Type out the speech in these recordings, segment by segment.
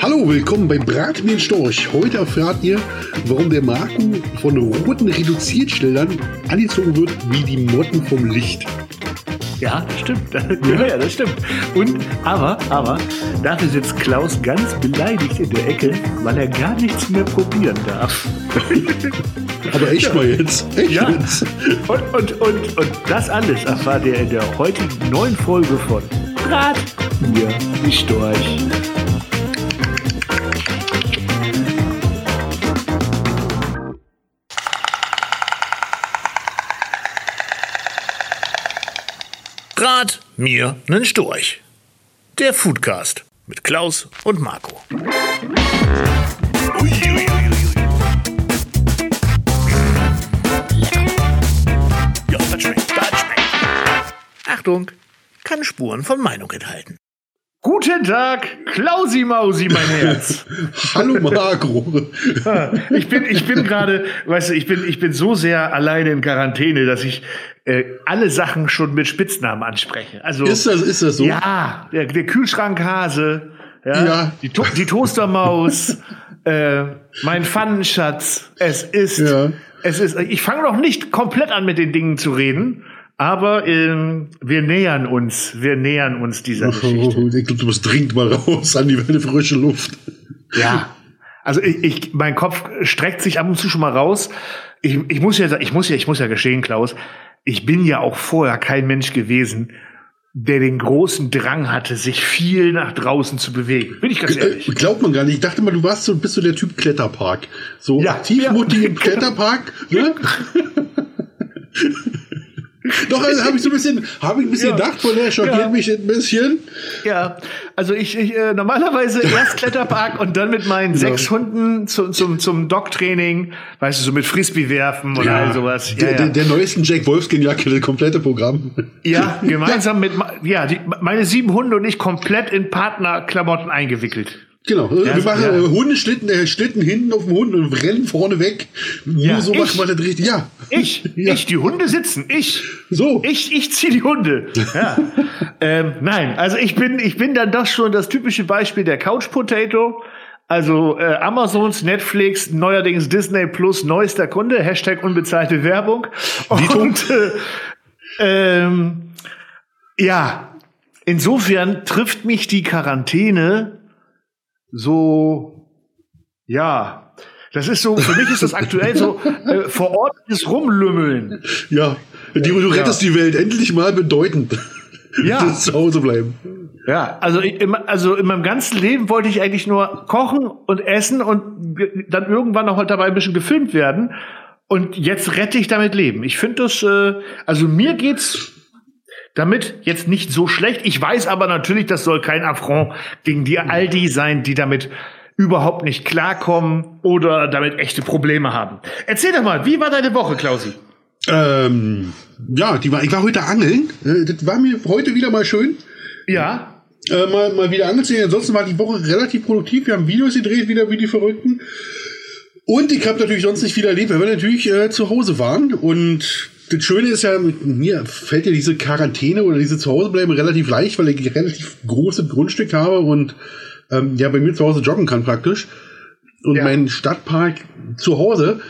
Hallo, willkommen bei Brat mir Storch. Heute erfahrt ihr, warum der Marco von roten Reduziertschildern angezogen wird wie die Motten vom Licht. Ja, stimmt. Ja, ja, das stimmt. Und, aber, aber, dafür sitzt Klaus ganz beleidigt in der Ecke, weil er gar nichts mehr probieren darf. Aber echt ja. mal jetzt. Echt ja. jetzt. Und, und, und, und das alles erfahrt ihr in der heutigen neuen Folge von Brat mir die Storch. Brat mir nen Storch. Der Foodcast mit Klaus und Marco. Ui, ui, ui. Ja, das schmeckt, das schmeckt. Achtung, kann Spuren von Meinung enthalten. Guten Tag, Klausi Mausi, mein Herz. Hallo Marco. ich bin, ich bin gerade, weißt du, ich bin, ich bin so sehr alleine in Quarantäne, dass ich äh, alle Sachen schon mit Spitznamen anspreche. Also ist das, ist das so? Ja, der, der Kühlschrankhase, ja, ja. Die, to die Toastermaus, äh, mein Pfannenschatz. Es ist, ja. es ist. Ich fange noch nicht komplett an mit den Dingen zu reden. Aber ähm, wir nähern uns, wir nähern uns dieser Geschichte. Ich glaube, du musst dringend mal raus an die frische Luft. Ja, also ich, ich, mein Kopf streckt sich ab und zu schon mal raus. Ich, ich muss ja, ich muss ja, ich muss ja gestehen, Klaus ich bin ja auch vorher kein Mensch gewesen, der den großen Drang hatte, sich viel nach draußen zu bewegen. Bin ich ganz äh, ehrlich. Glaubt man gar nicht. Ich dachte mal, du warst so, bist so der Typ Kletterpark. So ja, aktivmutig ja. im Kletterpark. Ne? Doch, also habe ich so ein bisschen, habe ich ein bisschen ja. gedacht, von der schockiert ja. mich ein bisschen. Ja, also ich, ich äh, normalerweise erst Kletterpark und dann mit meinen genau. sechs Hunden zum, zum, zum Dog-Training, weißt du, so mit Frisbee werfen und ja. all sowas. Ja, der, der, der neuesten Jack Wolfskin-Jacke, das komplette Programm. Ja, gemeinsam mit, ja, die, meine sieben Hunde und ich komplett in Partnerklamotten eingewickelt. Genau, ja, wir machen ja. Äh, Hundeschlitten, äh, Schlitten hinten auf dem Hund und rennen vorne weg. Ja, Nur so ich, macht man das richtig. Ja. Ich, ja. ich, die Hunde sitzen. Ich. So. Ich, ich ziehe die Hunde. Ja. ähm, nein, also ich bin, ich bin dann doch schon das typische Beispiel der Couch Potato. Also äh, Amazons, Netflix, neuerdings Disney Plus, neuester Kunde, Hashtag unbezahlte Werbung. Und äh, ähm, ja, insofern trifft mich die Quarantäne so, ja, das ist so, für mich ist das aktuell so äh, verordnetes Rumlümmeln. Ja, die, du rettest ja. die Welt endlich mal bedeutend. Ja. zu Hause bleiben. Ja, also, im, also in meinem ganzen Leben wollte ich eigentlich nur kochen und essen und dann irgendwann noch dabei ein bisschen gefilmt werden. Und jetzt rette ich damit Leben. Ich finde das, äh, also mir geht's damit jetzt nicht so schlecht. Ich weiß aber natürlich, das soll kein Affront gegen die all die sein, die damit überhaupt nicht klarkommen oder damit echte Probleme haben. Erzähl doch mal, wie war deine Woche, Klausi? Ähm, ja, die war, ich war heute angeln. Äh, das war mir heute wieder mal schön. Ja. Äh, mal, mal wieder angeln. Ansonsten war die Woche relativ produktiv. Wir haben Videos gedreht, wieder wie die Verrückten. Und ich habe natürlich sonst nicht viel erlebt, weil wir natürlich äh, zu Hause waren. Und das Schöne ist ja, mir fällt ja diese Quarantäne oder diese Zuhausebleiben relativ leicht, weil ich relativ große Grundstück habe und ähm, ja bei mir zu Hause joggen kann praktisch. Und ja. mein Stadtpark zu Hause.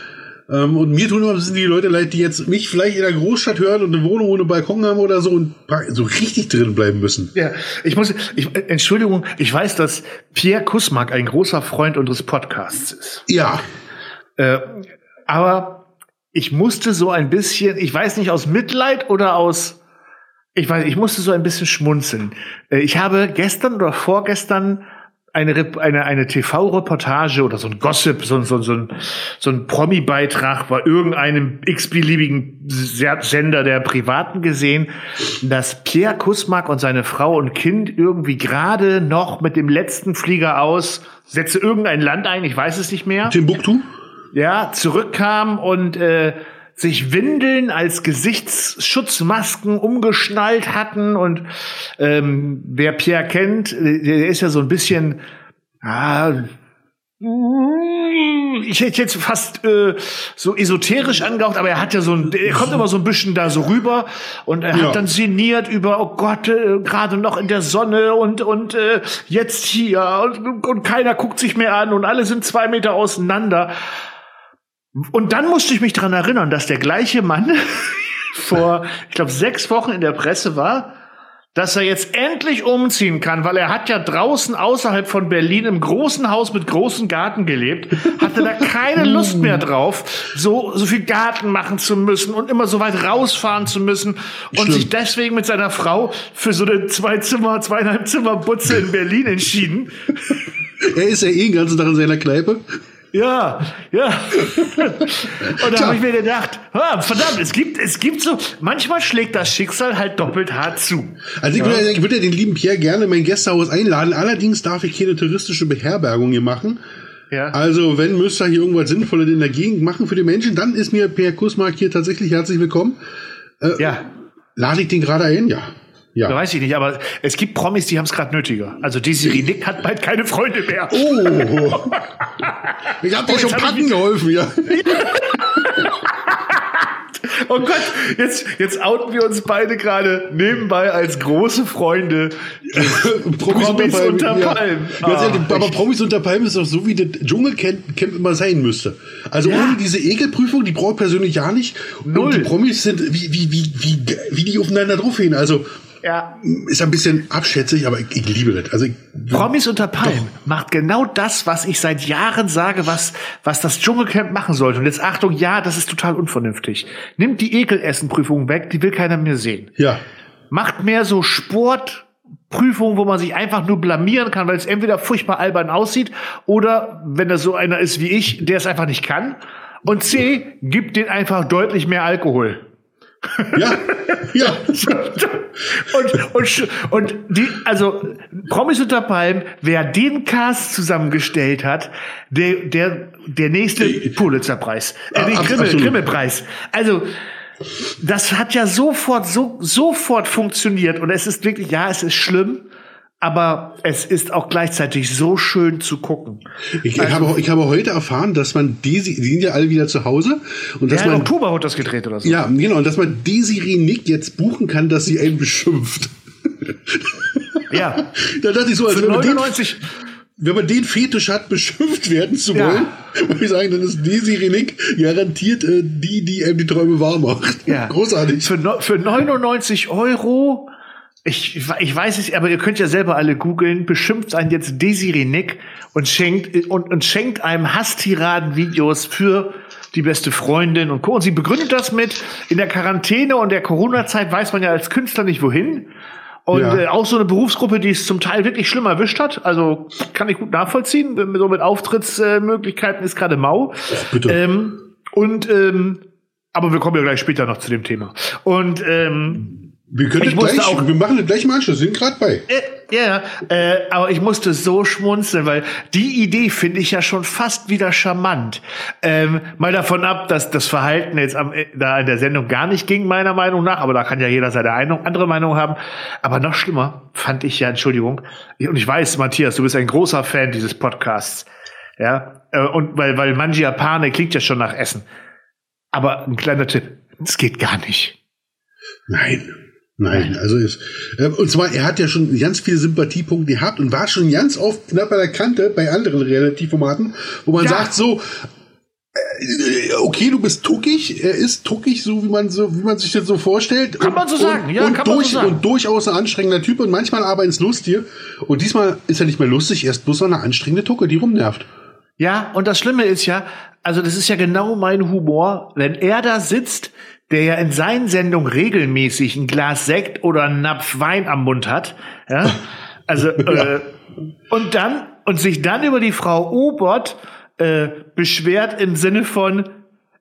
Ähm, und mir tun immer sind die Leute leid, die jetzt mich vielleicht in der Großstadt hören und eine Wohnung ohne Balkon haben oder so und so richtig drin bleiben müssen. Ja, ich muss, ich, Entschuldigung, ich weiß, dass Pierre Kusmak ein großer Freund unseres Podcasts ist. Ja. Äh, aber ich musste so ein bisschen, ich weiß nicht, aus Mitleid oder aus, ich weiß, ich musste so ein bisschen schmunzeln. Äh, ich habe gestern oder vorgestern eine, eine, eine TV-Reportage oder so ein Gossip, so, so, so ein, so ein Promi-Beitrag bei irgendeinem x-beliebigen Sender der Privaten gesehen, dass Pierre Kusmak und seine Frau und Kind irgendwie gerade noch mit dem letzten Flieger aus, setze irgendein Land ein, ich weiß es nicht mehr. Timbuktu? Ja, zurückkam und äh, sich Windeln als Gesichtsschutzmasken umgeschnallt hatten. Und ähm, wer Pierre kennt, der ist ja so ein bisschen, ah, ich hätte jetzt fast äh, so esoterisch angehaucht, aber er hat ja so ein, er kommt immer so ein bisschen da so rüber und er ja. hat dann sinniert über, oh Gott, äh, gerade noch in der Sonne und und äh, jetzt hier und, und keiner guckt sich mehr an und alle sind zwei Meter auseinander. Und dann musste ich mich dran erinnern, dass der gleiche Mann vor, ich glaube, sechs Wochen in der Presse war dass er jetzt endlich umziehen kann, weil er hat ja draußen außerhalb von Berlin im großen Haus mit großem Garten gelebt, hatte da keine Lust mehr drauf, so, so viel Garten machen zu müssen und immer so weit rausfahren zu müssen und Schlimm. sich deswegen mit seiner Frau für so eine zwei Zimmer, zweieinhalb Zimmer Butze in Berlin entschieden. Er ist ja eh den ganzen Tag in seiner Kneipe. Ja, ja. Und da habe ich mir gedacht, verdammt, es gibt, es gibt so, manchmal schlägt das Schicksal halt doppelt hart zu. Also ich, ja. würde, ich würde ja den lieben Pierre gerne in mein Gästehaus einladen. Allerdings darf ich keine touristische Beherbergung hier machen. Ja. Also, wenn müsste er hier irgendwas Sinnvolles in der Gegend machen für die Menschen, dann ist mir Pierre Kusmark hier tatsächlich herzlich willkommen. Äh, ja. Lade ich den gerade ein? Ja. Ja. Da weiß ich nicht, aber es gibt Promis, die haben es gerade nötiger. Also Desiree Nick hat bald keine Freunde mehr. Oh. Ich habe dir oh, schon packen geholfen, ja. Oh Gott, jetzt, jetzt outen wir uns beide gerade nebenbei als große Freunde Promis, Promis unter Palmen. Unter Palmen. Ja. Ah, aber Promis unter Palmen ist doch so, wie das Dschungelcamp immer sein müsste. Also ja. ohne diese Ekelprüfung, die brauche ich persönlich ja nicht. Null. Und die Promis sind, wie, wie, wie, wie, wie die aufeinander drauf hin. Also ja. Ist ein bisschen abschätzig, aber ich, ich liebe das. Also Promis unter Palmen macht genau das, was ich seit Jahren sage, was, was das Dschungelcamp machen sollte. Und jetzt Achtung, ja, das ist total unvernünftig. Nimmt die Ekelessenprüfung weg, die will keiner mehr sehen. Ja. Macht mehr so Sportprüfungen, wo man sich einfach nur blamieren kann, weil es entweder furchtbar albern aussieht oder wenn er so einer ist wie ich, der es einfach nicht kann. Und C, gibt den einfach deutlich mehr Alkohol. Ja, ja. und, und, und die, also Promis unter Palmen, wer den Cast zusammengestellt hat, der, der, der nächste Pulitzerpreis, äh, den Grimme, Grimme-Preis. Also, das hat ja sofort, so, sofort funktioniert und es ist wirklich, ja, es ist schlimm, aber es ist auch gleichzeitig so schön zu gucken. Ich, also, habe, ich habe heute erfahren, dass man die, die sind ja alle wieder zu Hause. Und dass ja, man, im Oktober wird das gedreht oder so. Ja, genau. Und dass man Desiree Nick jetzt buchen kann, dass sie einen beschimpft. Ja. da dachte ich so, als wenn man, den, wenn man den Fetisch hat, beschimpft werden zu wollen, ja. würde ich sagen, dann ist Desiree Nick garantiert äh, die, die einem die Träume wahr macht. Ja. Großartig. Für, no, für 99 Euro ich, ich weiß es, aber ihr könnt ja selber alle googeln, beschimpft einen jetzt Desiree Nick und schenkt, und, und schenkt einem Hasstiraden-Videos für die beste Freundin und Und sie begründet das mit, in der Quarantäne und der Corona-Zeit weiß man ja als Künstler nicht wohin. Und ja. äh, auch so eine Berufsgruppe, die es zum Teil wirklich schlimm erwischt hat. Also kann ich gut nachvollziehen. So mit Auftrittsmöglichkeiten ist gerade mau. Bitte. Ähm, und ähm, aber wir kommen ja gleich später noch zu dem Thema. Und ähm, wir können ich gleich, auch, wir machen das gleich mal Anschluss, sind gerade bei. Äh, ja, äh, aber ich musste so schmunzeln, weil die Idee finde ich ja schon fast wieder charmant. Ähm, mal davon ab, dass das Verhalten jetzt am, äh, da in der Sendung gar nicht ging, meiner Meinung nach, aber da kann ja jeder seine Einung, andere Meinung haben. Aber noch schlimmer fand ich ja, Entschuldigung, und ich weiß, Matthias, du bist ein großer Fan dieses Podcasts. Ja, äh, und weil, weil Mangiapane klingt ja schon nach Essen. Aber ein kleiner Tipp, es geht gar nicht. Nein. Nein, also ist, äh, und zwar, er hat ja schon ganz viele Sympathiepunkte gehabt und war schon ganz oft knapp bei der Kante bei anderen Relativformaten, wo man ja. sagt so, äh, okay, du bist tuckig, er ist tuckig, so wie man so, wie man sich das so vorstellt. Kann und, man so sagen, ja, und kann durch, man so sagen. Und durchaus ein anstrengender Typ und manchmal aber ins Lustige. Und diesmal ist er nicht mehr lustig, er ist bloß so eine anstrengende Tucke, die rumnervt. Ja, und das Schlimme ist ja, also das ist ja genau mein Humor, wenn er da sitzt, der ja in seinen Sendungen regelmäßig ein Glas Sekt oder einen Napf Wein am Mund hat, ja, also. Äh, und dann und sich dann über die Frau Obert äh, beschwert im Sinne von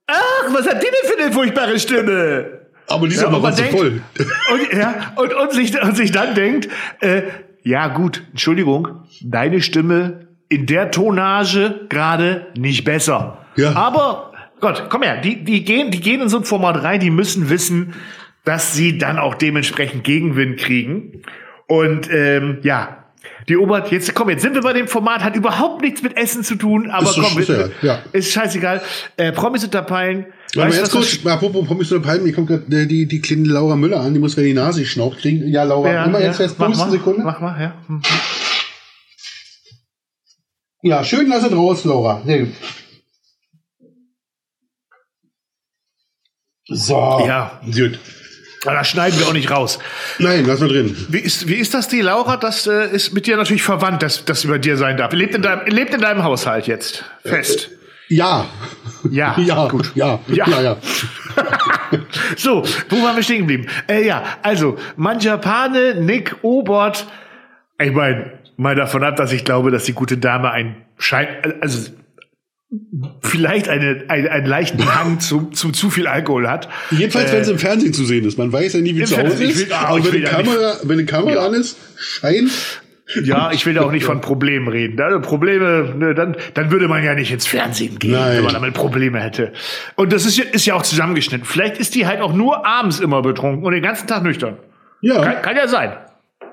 Ach, was hat die denn für eine furchtbare Stimme? Aber die ist ja, aber was voll. Und, ja, und, und, sich, und sich dann denkt, äh, ja gut, Entschuldigung, deine Stimme in der Tonage gerade nicht besser. Ja. Aber Gott, komm her, die, die, gehen, die gehen in so ein Format rein, die müssen wissen, dass sie dann auch dementsprechend Gegenwind kriegen. Und ähm, ja, Die Ober, jetzt komm, jetzt sind wir bei dem Format, hat überhaupt nichts mit Essen zu tun, aber ist komm, wir, ja. ist scheißegal. Äh, Promis unter Palmen. Weißt, jetzt kurz, apropos Promis unter Palmen, hier kommt gerade äh, die, die kleine Laura Müller an, die muss wieder die Nase schnaubt kriegen. Ja, Laura, ja, immer ja. jetzt fest, mach, mach, Sekunde. Mach mal, ja. Hm. Ja, schön lass es raus, Laura. Nee. So. Ja. Gut. Aber das schneiden wir auch nicht raus. Nein, lass mal drin. Wie ist, wie ist das, die Laura? Das äh, ist mit dir natürlich verwandt, dass das über dir sein darf. Lebt in deinem, lebt in deinem Haushalt jetzt. Fest. Äh, ja. Ja. Ja, gut. Ja. Ja, ja. ja. so, wo waren wir stehen geblieben? Äh, ja, also, Manjapane, Nick Obert. Ich meine, mal davon ab, dass ich glaube, dass die gute Dame ein Schein, also vielleicht eine, eine, einen leichten Hang zu, zu zu viel Alkohol hat. Jedenfalls, äh, wenn es im Fernsehen zu sehen ist. Man weiß ja nie, wie zu Hause ist. Will, ah, aber wenn, die Kamera, wenn die Kamera ja. an ist, scheint. Ja, ich will auch nicht von Problemen reden. Also Probleme, ne, dann, dann würde man ja nicht ins Fernsehen gehen, Nein. wenn man damit Probleme hätte. Und das ist, ist ja auch zusammengeschnitten. Vielleicht ist die halt auch nur abends immer betrunken und den ganzen Tag nüchtern. Ja. Kann, kann ja sein.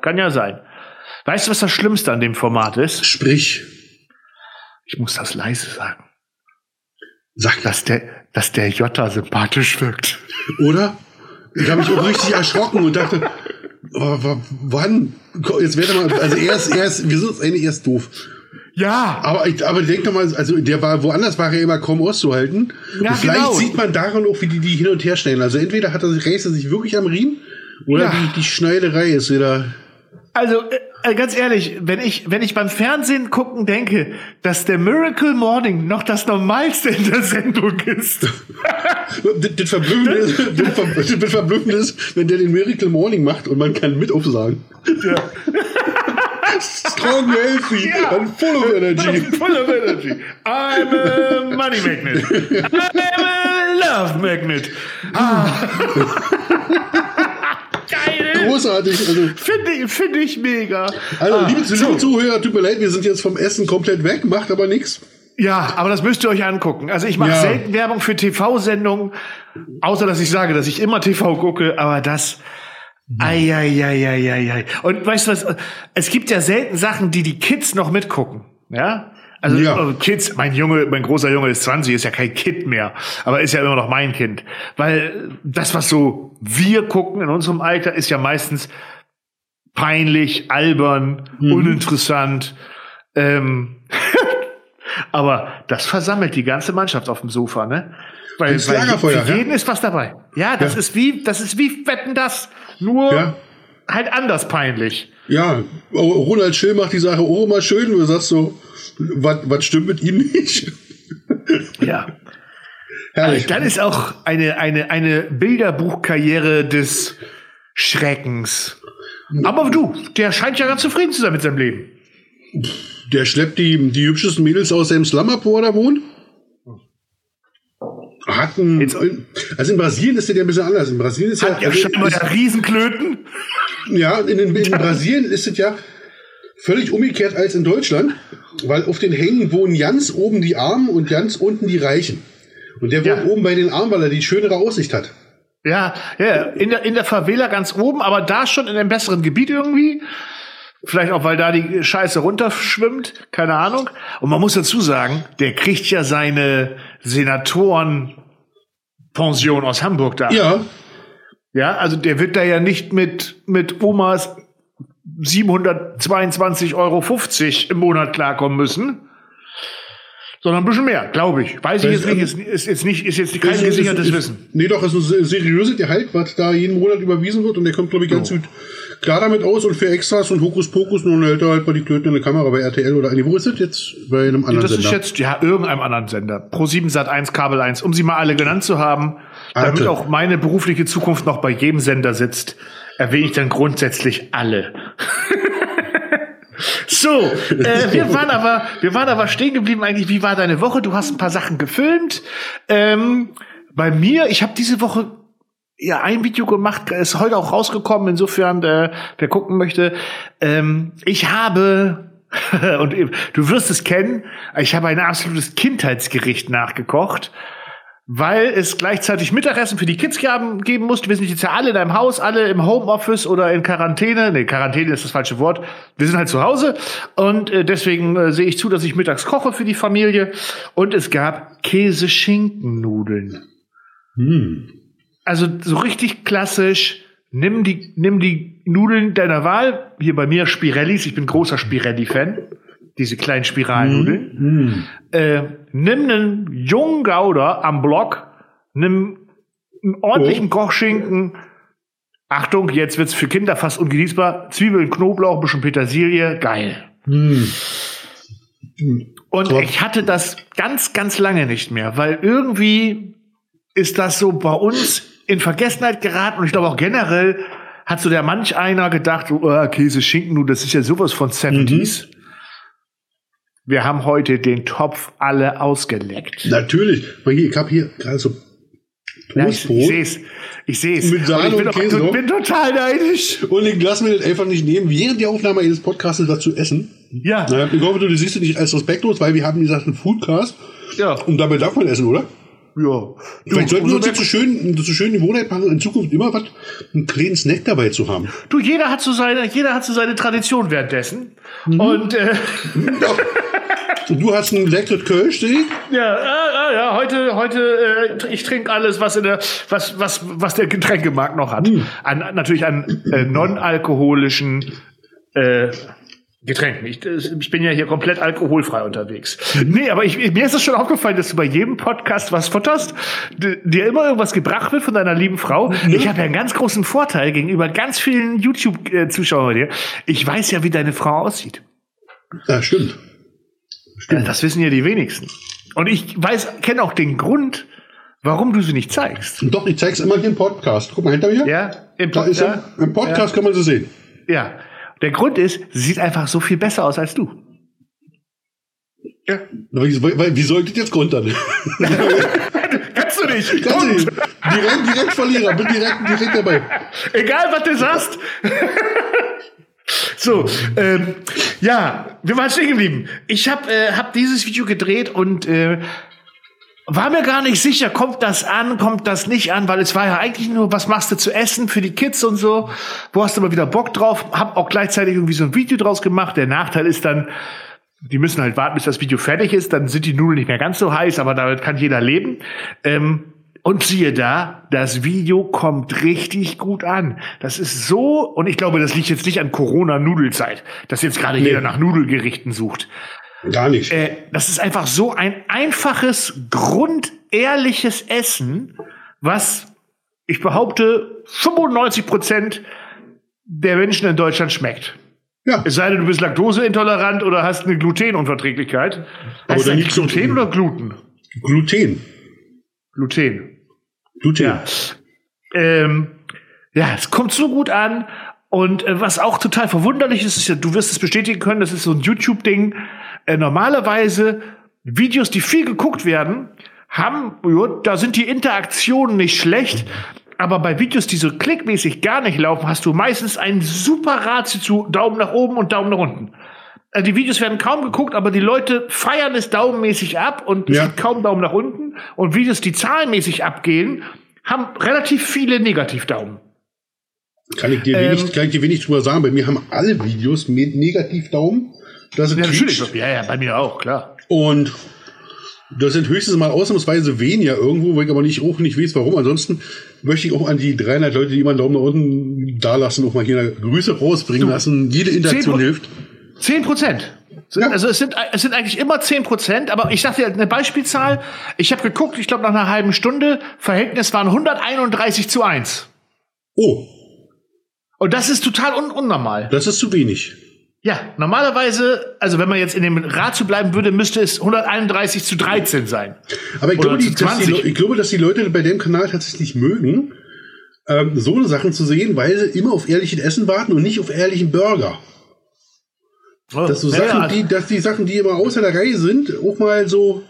Kann ja sein. Weißt du, was das Schlimmste an dem Format ist? Sprich. Ich muss das leise sagen. Sag, dass der, dass der Jota sympathisch wirkt. Oder? Ich habe mich auch richtig erschrocken und dachte, oh, wann? Jetzt werde mal, also er ist, er ist, wieso ist eigentlich erst doof? Ja. Aber, ich, aber denk doch mal, also der war, woanders war er immer kaum auszuhalten. Ja, und vielleicht genau. sieht man daran auch, wie die die hin und her stellen. Also entweder hat er sich, reißt er sich wirklich am Riemen oder ja. die, die Schneiderei ist wieder. Also äh, äh, ganz ehrlich, wenn ich wenn ich beim Fernsehen gucken denke, dass der Miracle Morning noch das Normalste in der Sendung ist. das, Verblüffende ist, das, das Verblüffende ist, wenn der den Miracle Morning macht und man kann mit aufsagen. Ja. Strong, healthy, yeah. and full of energy. full of energy. I'm a money magnet. I'm a love magnet. Ah. Großartig. Also, Finde ich, find ich mega. Also, ah, liebe, so. Zuhörer, tut mir leid, wir sind jetzt vom Essen komplett weg, macht aber nichts. Ja, aber das müsst ihr euch angucken. Also ich mache ja. selten Werbung für TV-Sendungen, außer dass ich sage, dass ich immer TV gucke, aber das. Eieieiei. Und weißt du was? Es gibt ja selten Sachen, die die Kids noch mitgucken. Ja? Also ja. Kids, mein Junge, mein großer Junge ist 20, ist ja kein Kind mehr, aber ist ja immer noch mein Kind. Weil das, was so wir gucken in unserem Alter, ist ja meistens peinlich, albern, mhm. uninteressant. Ähm, aber das versammelt die ganze Mannschaft auf dem Sofa, ne? Weil, weil für jeden ja? ist was dabei. Ja, das ja. ist wie, das ist wie Wetten das. Nur ja. Halt anders peinlich. Ja, Ronald Schill macht die Sache auch immer schön. Du sagst so, was stimmt mit ihm nicht? ja. Herrlich. Dann ist auch eine, eine, eine Bilderbuchkarriere des Schreckens. Aber du, der scheint ja ganz zufrieden zu sein mit seinem Leben. Der schleppt die, die hübschesten Mädels aus dem Slum ab, wo er da wohnt. Hat ein, also in Brasilien ist der ja ein bisschen anders. In Brasilien ist Hat ja, also, scheinbar ist, Riesenklöten. Ja, in, in, in Brasilien ist es ja völlig umgekehrt als in Deutschland, weil auf den Hängen wohnen ganz oben die Armen und ganz unten die Reichen. Und der wohnt ja. oben bei den Armen, weil er die schönere Aussicht hat. Ja, ja, in der, in der Favela ganz oben, aber da schon in einem besseren Gebiet irgendwie. Vielleicht auch, weil da die Scheiße runterschwimmt, keine Ahnung. Und man muss dazu sagen, der kriegt ja seine Senatorenpension aus Hamburg da. Ja. Ja, also der wird da ja nicht mit, mit Omas 722,50 Euro im Monat klarkommen müssen, sondern ein bisschen mehr, glaube ich. Weiß ich jetzt nicht, ist, ist jetzt nicht, ist jetzt kein gesichertes ist, Wissen. Nee, doch, es ist ein seriöses Gehalt, was da jeden Monat überwiesen wird und der kommt, glaube ich, ganz gut klar damit aus und für Extras und Hokuspokus nun hält er halt mal die Klöten in der Kamera bei RTL oder nee, wo ist das jetzt? Bei einem anderen das Sender. Das ist jetzt, ja, irgendeinem anderen Sender. Pro 7 Sat 1, Kabel 1, um sie mal alle genannt zu haben, Arte. damit auch meine berufliche Zukunft noch bei jedem Sender sitzt, erwähne ich dann grundsätzlich alle. So, äh, wir waren aber, wir waren aber stehen geblieben eigentlich. Wie war deine Woche? Du hast ein paar Sachen gefilmt. Ähm, bei mir, ich habe diese Woche ja ein Video gemacht, ist heute auch rausgekommen. Insofern, äh, wer gucken möchte, ähm, ich habe und du wirst es kennen. Ich habe ein absolutes Kindheitsgericht nachgekocht weil es gleichzeitig Mittagessen für die Kids geben, geben musste. Wir sind jetzt ja alle in einem Haus, alle im Homeoffice oder in Quarantäne. Nee, Quarantäne ist das falsche Wort. Wir sind halt zu Hause und äh, deswegen äh, sehe ich zu, dass ich mittags koche für die Familie. Und es gab Käse-Schinken-Nudeln. Hm. Also so richtig klassisch. Nimm die, nimm die Nudeln deiner Wahl. Hier bei mir Spirellis. Ich bin großer Spirelli-Fan diese kleinen Spiralnudeln. Mm, Äh, nimm einen jungen Gouda am Block, nimm einen ordentlichen oh. Kochschinken. Achtung, jetzt wird's für Kinder fast ungenießbar. Zwiebeln, Knoblauch, ein bisschen Petersilie, geil. Mm. Und Top. ich hatte das ganz, ganz lange nicht mehr, weil irgendwie ist das so bei uns in Vergessenheit geraten und ich glaube auch generell hat so der manch einer gedacht, oh, Käse, Schinken, du, das ist ja sowas von 70s. Mhm. Wir haben heute den Topf alle ausgeleckt. Natürlich. Ich habe hier gerade so ja, ich, sehe es. Ich sehe es. Mit Sahne und, ich bin, Käse und bin total neidisch. Und ich lasse mir das einfach nicht nehmen, während der Aufnahme eines Podcasts was zu essen. Ja. Ich hoffe, du siehst es nicht als respektlos, weil wir haben, wie gesagt, einen Foodcast. Ja. Und dabei darf man essen, oder? Ja. Vielleicht sollten wir uns jetzt so schön, so schön die Gewohnheit machen, in Zukunft immer was, einen kleinen Snack dabei zu haben. Du, jeder hat so seine, jeder hat so seine Tradition währenddessen. Mhm. Und, äh, ja. Du hast ein leckeres Kölsch, sehe ich? Ja, äh, ja, heute, heute, äh, ich trinke alles, was in der, was, was, was der Getränkemarkt noch hat. Mhm. An, natürlich an äh, non-alkoholischen äh, Getränken. Ich, ich bin ja hier komplett alkoholfrei unterwegs. Nee, aber ich, mir ist es schon aufgefallen, dass du bei jedem Podcast was futterst, dir immer irgendwas gebracht wird von deiner lieben Frau. Ja. Ich habe ja einen ganz großen Vorteil gegenüber ganz vielen YouTube-Zuschauern bei dir. Ich weiß ja, wie deine Frau aussieht. Ja, stimmt. stimmt. Das wissen ja die wenigsten. Und ich weiß, kenne auch den Grund, warum du sie nicht zeigst. Doch, ich zeig's immer hier im Podcast. Guck mal hinter mir. Ja, im, Pod da ist er. Im Podcast ja. kann man sie sehen. Ja. Der Grund ist, sie sieht einfach so viel besser aus als du. Ja. Wie, wie soll ich das jetzt kontern? Kannst du nicht. Kannst du nicht. Direkt, direkt Verlierer. Bin direkt, direkt dabei. Egal, was du sagst. So, ähm, ja, wir waren stehen geblieben. Ich habe äh, hab dieses Video gedreht und äh, war mir gar nicht sicher, kommt das an, kommt das nicht an, weil es war ja eigentlich nur, was machst du zu essen für die Kids und so. Wo hast du mal wieder Bock drauf? Hab auch gleichzeitig irgendwie so ein Video draus gemacht. Der Nachteil ist dann, die müssen halt warten, bis das Video fertig ist. Dann sind die Nudeln nicht mehr ganz so heiß, aber damit kann jeder leben. Ähm, und siehe da, das Video kommt richtig gut an. Das ist so, und ich glaube, das liegt jetzt nicht an Corona-Nudelzeit, dass jetzt gerade nee. jeder nach Nudelgerichten sucht. Gar nicht. Äh, das ist einfach so ein einfaches, grundehrliches Essen, was ich behaupte 95 Prozent der Menschen in Deutschland schmeckt. Ja. Es sei denn, du bist laktoseintolerant oder hast eine Glutenunverträglichkeit. Aber heißt dann nicht Gluten oder Gluten? Gluten. Gluten. Gluten. Ja. Ähm, ja, es kommt so gut an. Und äh, was auch total verwunderlich ist, ist ja, du wirst es bestätigen können, das ist so ein YouTube-Ding. Äh, normalerweise Videos, die viel geguckt werden, haben, ja, da sind die Interaktionen nicht schlecht, aber bei Videos, die so klickmäßig gar nicht laufen, hast du meistens ein super Ratio zu Daumen nach oben und Daumen nach unten. Also die Videos werden kaum geguckt, aber die Leute feiern es daumenmäßig ab und es ja. kaum Daumen nach unten. Und Videos, die zahlenmäßig abgehen, haben relativ viele Negativdaumen. Kann ich dir wenig, ähm, kann ich dir wenig drüber sagen. Bei mir haben alle Videos mit Negativdaumen. Das ja, natürlich. Ja, ja, bei mir auch, klar. Und das sind höchstens mal ausnahmsweise weniger irgendwo, wo ich aber nicht auch nicht weiß, warum. Ansonsten möchte ich auch an die 300 Leute, die immer einen Daumen nach unten da lassen, auch mal hier Grüße rausbringen du, lassen. Jede Interaktion 10, hilft. 10 Prozent. Ja. Also es sind, es sind eigentlich immer 10 Prozent, aber ich sage dir eine Beispielzahl. Ich habe geguckt, ich glaube nach einer halben Stunde, Verhältnis waren 131 zu 1. Oh. Und das ist total un unnormal. Das ist zu wenig. Ja, normalerweise, also wenn man jetzt in dem Rat zu bleiben würde, müsste es 131 zu 13 sein. Aber ich glaube, die, dass die, ich glaube, dass die Leute bei dem Kanal tatsächlich mögen, ähm, so eine Sachen zu sehen, weil sie immer auf ehrlichen Essen warten und nicht auf ehrlichen Burger. Oh, dass so ja, Sachen, ja. die, dass die Sachen, die immer außer der Reihe sind, auch mal so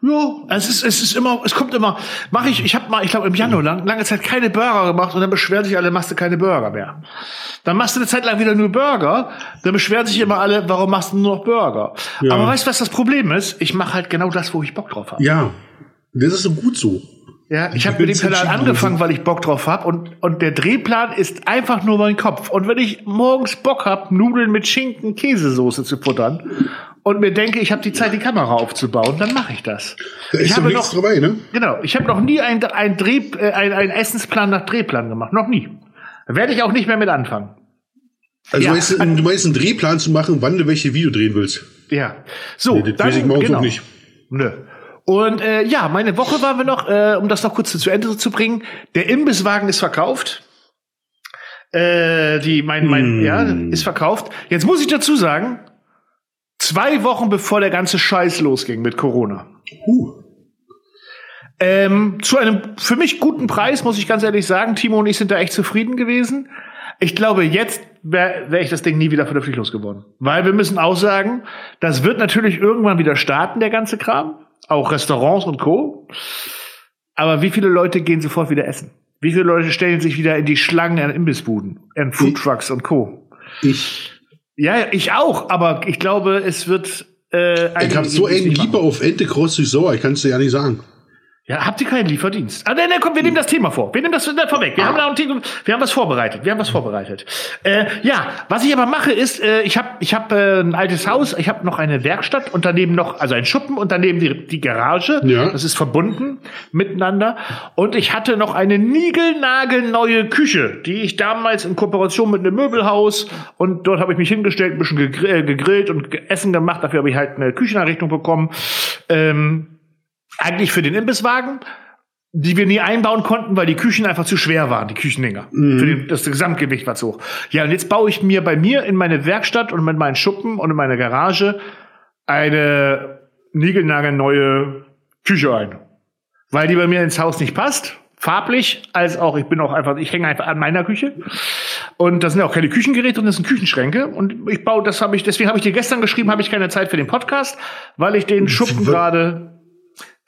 ja, es ist, es ist immer, es kommt immer, mach ich, ich habe mal, ich glaube im Januar lang, lange Zeit keine Burger gemacht und dann beschweren sich alle, machst du keine Burger mehr. Dann machst du eine Zeit lang wieder nur Burger, dann beschweren sich immer alle, warum machst du nur noch Burger? Ja. Aber weißt du, was das Problem ist? Ich mache halt genau das, wo ich Bock drauf habe. Ja, das ist so gut so. Ja, ich habe mit dem Kanal angefangen, weil ich Bock drauf hab und, und der Drehplan ist einfach nur mein Kopf. Und wenn ich morgens Bock hab, Nudeln mit Schinken, Käsesoße zu futtern und mir denke, ich habe die Zeit, die Kamera aufzubauen, dann mache ich das. Da ich habe noch, dabei, ne? Genau, ich habe noch nie einen ein Dreh, äh, ein, Essensplan nach Drehplan gemacht, noch nie. Werde ich auch nicht mehr mit anfangen. Also ja. du, meinst, du meinst einen Drehplan zu machen, wann du welche Video drehen willst? Ja. So, nee, das dann, weiß ich morgens genau. nicht. Nö. Und äh, ja, meine Woche waren wir noch, äh, um das noch kurz zu Ende zu bringen. Der Imbisswagen ist verkauft. Äh, die, mein, mein, mm. ja, ist verkauft. Jetzt muss ich dazu sagen, zwei Wochen bevor der ganze Scheiß losging mit Corona. Uh. Ähm, zu einem für mich guten Preis, muss ich ganz ehrlich sagen. Timo und ich sind da echt zufrieden gewesen. Ich glaube, jetzt wäre wär ich das Ding nie wieder vernünftig losgeworden. Weil wir müssen auch sagen, das wird natürlich irgendwann wieder starten, der ganze Kram auch Restaurants und Co. Aber wie viele Leute gehen sofort wieder essen? Wie viele Leute stellen sich wieder in die Schlangen an Imbissbuden, an Foodtrucks und Co. Ich. Ja, ich auch, aber ich glaube, es wird. Äh, ich habe so einen Lieber auf Ente Cross Sauer, ich kann es dir ja nicht sagen. Ja, habt ihr keinen Lieferdienst? Ah, nein, nein, komm, wir nehmen das Thema vor. Wir nehmen das vorweg. Wir haben da ein Thema, wir haben was vorbereitet. Wir haben was vorbereitet. Äh, ja, was ich aber mache ist, äh, ich habe ich hab, äh, ein altes Haus, ich habe noch eine Werkstatt und daneben noch, also ein Schuppen und daneben die, die Garage. Ja. Das ist verbunden miteinander. Und ich hatte noch eine niegelnagelneue Küche, die ich damals in Kooperation mit einem Möbelhaus und dort habe ich mich hingestellt, ein bisschen äh, gegrillt und Essen gemacht. Dafür habe ich halt eine Kücheneinrichtung bekommen. Ähm, eigentlich für den Imbisswagen, die wir nie einbauen konnten, weil die Küchen einfach zu schwer waren, die Küchendinger. Mhm. Für den, das Gesamtgewicht war zu hoch. Ja, und jetzt baue ich mir bei mir in meine Werkstatt und mit meinen Schuppen und in meine Garage eine niegelnagelneue Küche ein. Weil die bei mir ins Haus nicht passt, farblich, als auch ich bin auch einfach, ich hänge einfach an meiner Küche. Und das sind auch keine Küchengeräte und das sind Küchenschränke. Und ich baue, das habe ich, deswegen habe ich dir gestern geschrieben, habe ich keine Zeit für den Podcast, weil ich den Schuppen gerade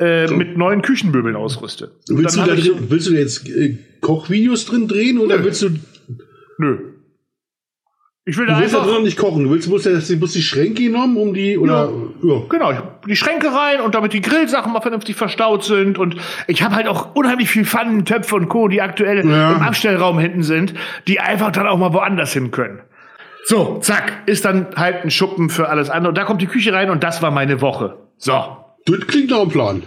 äh, so. mit neuen Küchenmöbeln ausrüste. Willst du, da drin, willst du jetzt äh, Kochvideos drin drehen oder Nö. willst du. Nö. Ich will da du willst einfach. Da drin nicht kochen. Du willst, musst, du musst die Schränke genommen, um die. Oder, ja, ja. Genau, die Schränke rein und damit die Grillsachen mal vernünftig verstaut sind. Und ich habe halt auch unheimlich viel Pfannen, Töpfe und Co., die aktuell ja. im Abstellraum hinten sind, die einfach dann auch mal woanders hin können. So, zack, ist dann halt ein Schuppen für alles andere. Und da kommt die Küche rein und das war meine Woche. So. Das klingt nach einem Plan.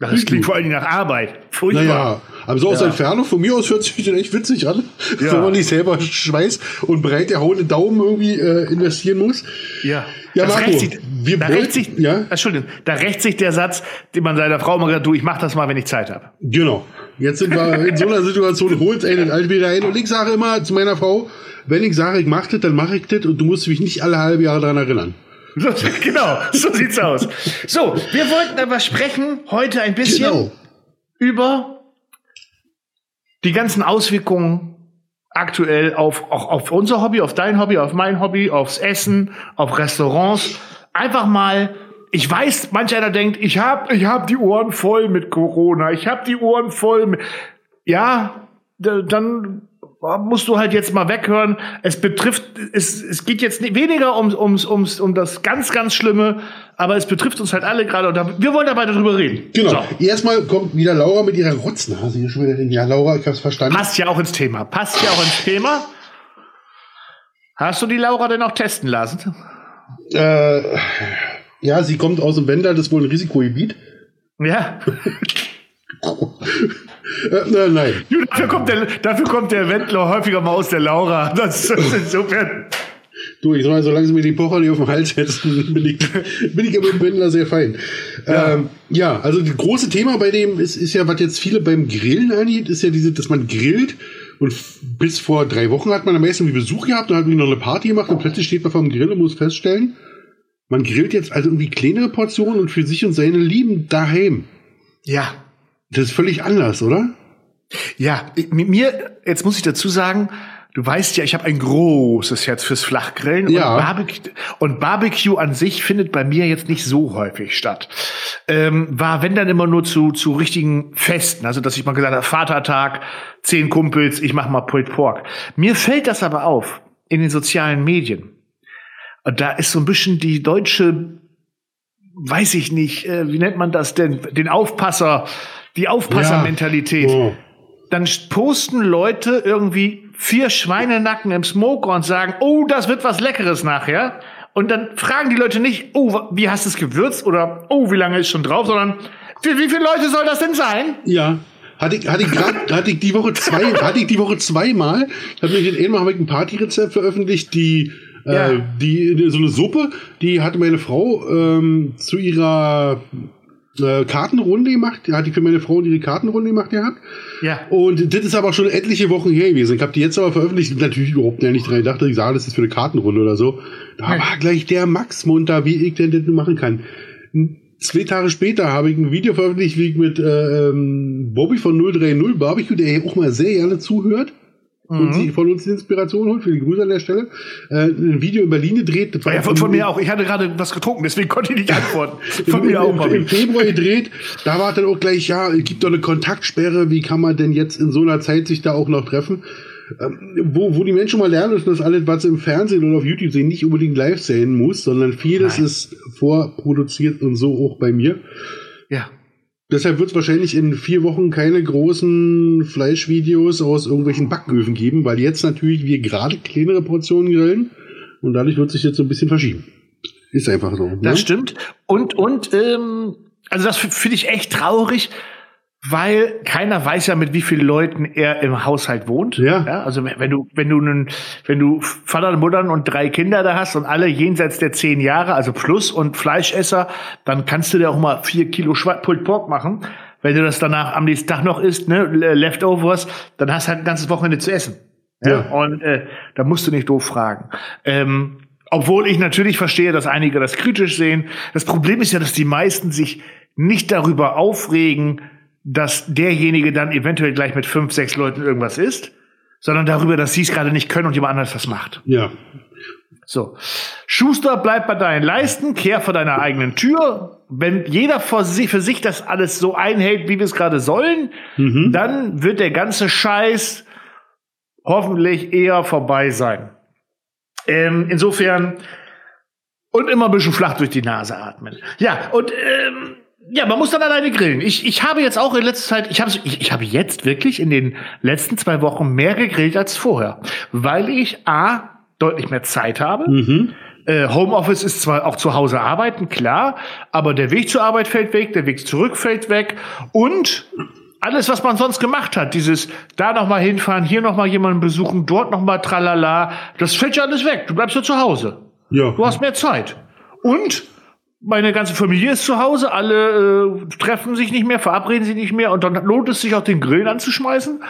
Das klingt, klingt vor allen Dingen nach Arbeit. Furchtbar. Naja, aber so aus ja. der Entfernung, von mir aus hört sich das echt witzig an, ja. wenn man nicht selber Schweiß und breit der Haut Daumen irgendwie äh, investieren muss. Ja. Ja, das Marco, sich, wir da rächt sich, ja? Entschuldigung, da rächt sich der Satz, den man seiner Frau mal gesagt du, ich mach das mal, wenn ich Zeit habe. Genau. Jetzt sind wir in so einer Situation, holt einen alt wieder ein und ich sage immer zu meiner Frau, wenn ich sage, ich mach das, dann mache ich das und du musst mich nicht alle halbe Jahre daran erinnern. So, genau, so sieht's aus. So, wir wollten aber sprechen heute ein bisschen genau. über die ganzen Auswirkungen aktuell auf, auch auf unser Hobby, auf dein Hobby, auf mein Hobby, aufs Essen, auf Restaurants. Einfach mal, ich weiß, manch einer denkt, ich hab, ich hab die Ohren voll mit Corona, ich hab die Ohren voll mit, ja, dann musst du halt jetzt mal weghören. Es betrifft, es, es geht jetzt weniger ums, ums, ums, um das ganz, ganz Schlimme, aber es betrifft uns halt alle gerade und da, wir wollen dabei darüber reden. Genau. So. Erstmal kommt wieder Laura mit ihrer Rotznase hier schon wieder hin. Ja, Laura, ich hab's verstanden. Passt ja auch ins Thema. Passt ja auch ins Thema. Hast du die Laura denn auch testen lassen? Äh, ja, sie kommt aus dem Wendel, das ist wohl ein Risikogebiet. Ja. äh, nein. Dafür kommt, der, dafür kommt der Wendler häufiger mal aus der Laura. Das ist insofern. Du, ich sag mal, solange sie mir die Pocher nicht auf den Hals setzen, bin ich, bin ich aber im Wendler sehr fein. Ja. Ähm, ja, also das große Thema bei dem ist, ist ja, was jetzt viele beim Grillen angeht, ist ja diese, dass man grillt und bis vor drei Wochen hat man am meisten wie Besuch gehabt und hat irgendwie noch eine Party gemacht und plötzlich steht man vor dem Grill und muss feststellen, man grillt jetzt also irgendwie kleinere Portionen und für sich und seine Lieben daheim. Ja. Das ist völlig anders, oder? Ja, mit mir, jetzt muss ich dazu sagen, du weißt ja, ich habe ein großes Herz fürs Flachgrillen ja. und, Barbecue, und Barbecue an sich findet bei mir jetzt nicht so häufig statt. Ähm, war, wenn dann immer nur zu, zu richtigen Festen, also dass ich mal gesagt habe, Vatertag, zehn Kumpels, ich mach mal Pulled Pork. Mir fällt das aber auf in den sozialen Medien. Und da ist so ein bisschen die deutsche weiß ich nicht, äh, wie nennt man das denn, den Aufpasser, die Aufpassermentalität. Ja. Oh. Dann posten Leute irgendwie vier Schweinenacken im Smoker und sagen, oh, das wird was Leckeres nachher. Und dann fragen die Leute nicht, oh, wie hast du es gewürzt oder oh, wie lange ist schon drauf, sondern für wie viele Leute soll das denn sein? Ja. Hatte ich, hatte ich gerade, hatte ich die Woche zwei, hatte ich die Woche zweimal, habe ich in einmal ein Partyrezept veröffentlicht, die äh, ja. Äh, die, so eine Suppe, die hatte meine Frau ähm, zu ihrer äh, Kartenrunde gemacht. Die hatte ich für meine Frau ihre Kartenrunde gemacht gehabt. Ja. Und das ist aber schon etliche Wochen her gewesen. Ich habe die jetzt aber veröffentlicht. Natürlich überhaupt nicht dran gedacht, dass ich sage, das ist für eine Kartenrunde oder so. Da ja. war gleich der Max munter, wie ich denn das machen kann. Zwei Tage später habe ich ein Video veröffentlicht, wie ich mit äh, ähm, Bobby von 030 Barbecue, der ja auch mal sehr gerne zuhört mhm. und sich von uns Inspiration holt. Viele Grüße an der Stelle. Äh, ein Video in Berlin gedreht. Ja, von, von, mir auch. Ich hatte gerade was getrunken, deswegen konnte ich nicht antworten. von Im, mir auch. Im, Im Februar gedreht. Da war dann auch gleich, ja, es gibt doch eine Kontaktsperre. Wie kann man denn jetzt in so einer Zeit sich da auch noch treffen? Ähm, wo, wo die Menschen mal lernen müssen, dass alles, was sie im Fernsehen oder auf YouTube sehen, nicht unbedingt live sehen muss, sondern vieles Nein. ist vorproduziert und so auch bei mir. Ja. Deshalb wird es wahrscheinlich in vier Wochen keine großen Fleischvideos aus irgendwelchen Backöfen geben, weil jetzt natürlich wir gerade kleinere Portionen grillen und dadurch wird sich jetzt so ein bisschen verschieben. Ist einfach so. Ne? Das stimmt. Und, und, ähm, also das finde ich echt traurig, weil keiner weiß ja, mit wie vielen Leuten er im Haushalt wohnt. Ja. ja also wenn du, wenn du einen, wenn du Vater, Muttern und drei Kinder da hast und alle jenseits der zehn Jahre, also Plus und Fleischesser, dann kannst du dir auch mal vier Kilo Pulled Pork machen. Wenn du das danach am nächsten Tag noch isst, ne, Leftovers, dann hast du halt ein ganzes Wochenende zu essen. Ja. ja. Und äh, da musst du nicht doof fragen. Ähm, obwohl ich natürlich verstehe, dass einige das kritisch sehen. Das Problem ist ja, dass die meisten sich nicht darüber aufregen, dass derjenige dann eventuell gleich mit fünf, sechs Leuten irgendwas ist, sondern darüber, dass sie es gerade nicht können und jemand anders das macht. Ja. So. Schuster, bleib bei deinen Leisten, kehr vor deiner eigenen Tür. Wenn jeder für sich, für sich das alles so einhält, wie wir es gerade sollen, mhm. dann wird der ganze Scheiß hoffentlich eher vorbei sein. Ähm, insofern, und immer ein bisschen flach durch die Nase atmen. Ja, und ähm, ja, man muss dann alleine grillen. Ich, ich habe jetzt auch in letzter Zeit, ich habe, ich, ich habe jetzt wirklich in den letzten zwei Wochen mehr gegrillt als vorher, weil ich A, deutlich mehr Zeit habe. Mhm. Äh, Homeoffice ist zwar auch zu Hause arbeiten, klar, aber der Weg zur Arbeit fällt weg, der Weg zurück fällt weg und alles, was man sonst gemacht hat, dieses da noch mal hinfahren, hier noch mal jemanden besuchen, dort noch mal tralala, das fällt ja alles weg. Du bleibst ja zu Hause. Ja. Du hast mehr Zeit. Und meine ganze Familie ist zu Hause, alle äh, treffen sich nicht mehr, verabreden sich nicht mehr und dann lohnt es sich auch den Grillen anzuschmeißen.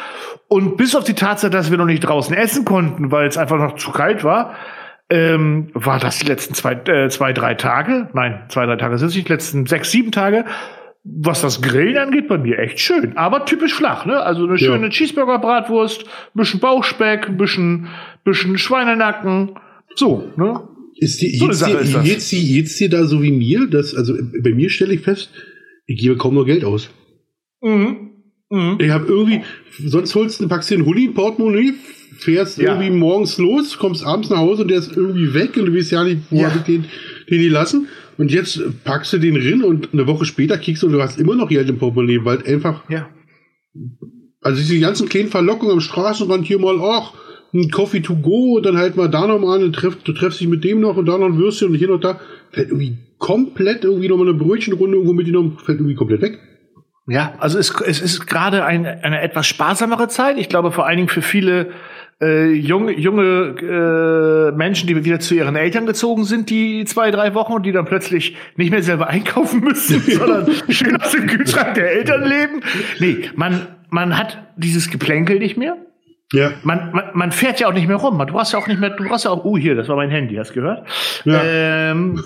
Und bis auf die Tatsache, dass wir noch nicht draußen essen konnten, weil es einfach noch zu kalt war, ähm, war das die letzten zwei, äh, zwei, drei Tage, nein, zwei, drei Tage sind es nicht, die letzten sechs, sieben Tage, was das Grillen angeht, bei mir echt schön. Aber typisch flach, ne? Also eine schöne ja. Cheeseburger-Bratwurst, bisschen Bauchspeck, bisschen, bisschen Schweinenacken, so, ne? Ist die, so jetzt, die, ist jetzt, die, jetzt die da so wie mir, dass, also bei mir stelle ich fest, ich gebe kaum noch Geld aus. Mhm. Mhm. Ich habe irgendwie, sonst holst du, packst dir ein Hulli, Portemonnaie, fährst ja. irgendwie morgens los, kommst abends nach Hause und der ist irgendwie weg und du weißt ja nicht, wo ja. habe ich den, den die lassen. Und jetzt packst du den rein und eine Woche später kriegst du und du hast immer noch Geld im Portemonnaie, weil einfach, ja. also diese ganzen kleinen Verlockungen am Straßenrand hier mal, ach, ein Coffee to go und dann halt mal da nochmal an, treff, du treffst dich mit dem noch und da noch ein Würstchen und hier noch da. Fällt irgendwie komplett irgendwie nochmal eine Brötchenrunde irgendwo mitgenommen, fällt irgendwie komplett weg. Ja, also es, es ist gerade ein, eine etwas sparsamere Zeit. Ich glaube vor allen Dingen für viele äh, junge, junge äh, Menschen, die wieder zu ihren Eltern gezogen sind, die zwei, drei Wochen und die dann plötzlich nicht mehr selber einkaufen müssen, sondern schön aus dem Kühlschrank der Eltern leben. Nee, man, man hat dieses Geplänkel nicht mehr. Ja. Man, man, man fährt ja auch nicht mehr rum. Du hast ja auch nicht mehr, du hast ja auch, oh hier, das war mein Handy, hast du gehört? Ja. Ähm,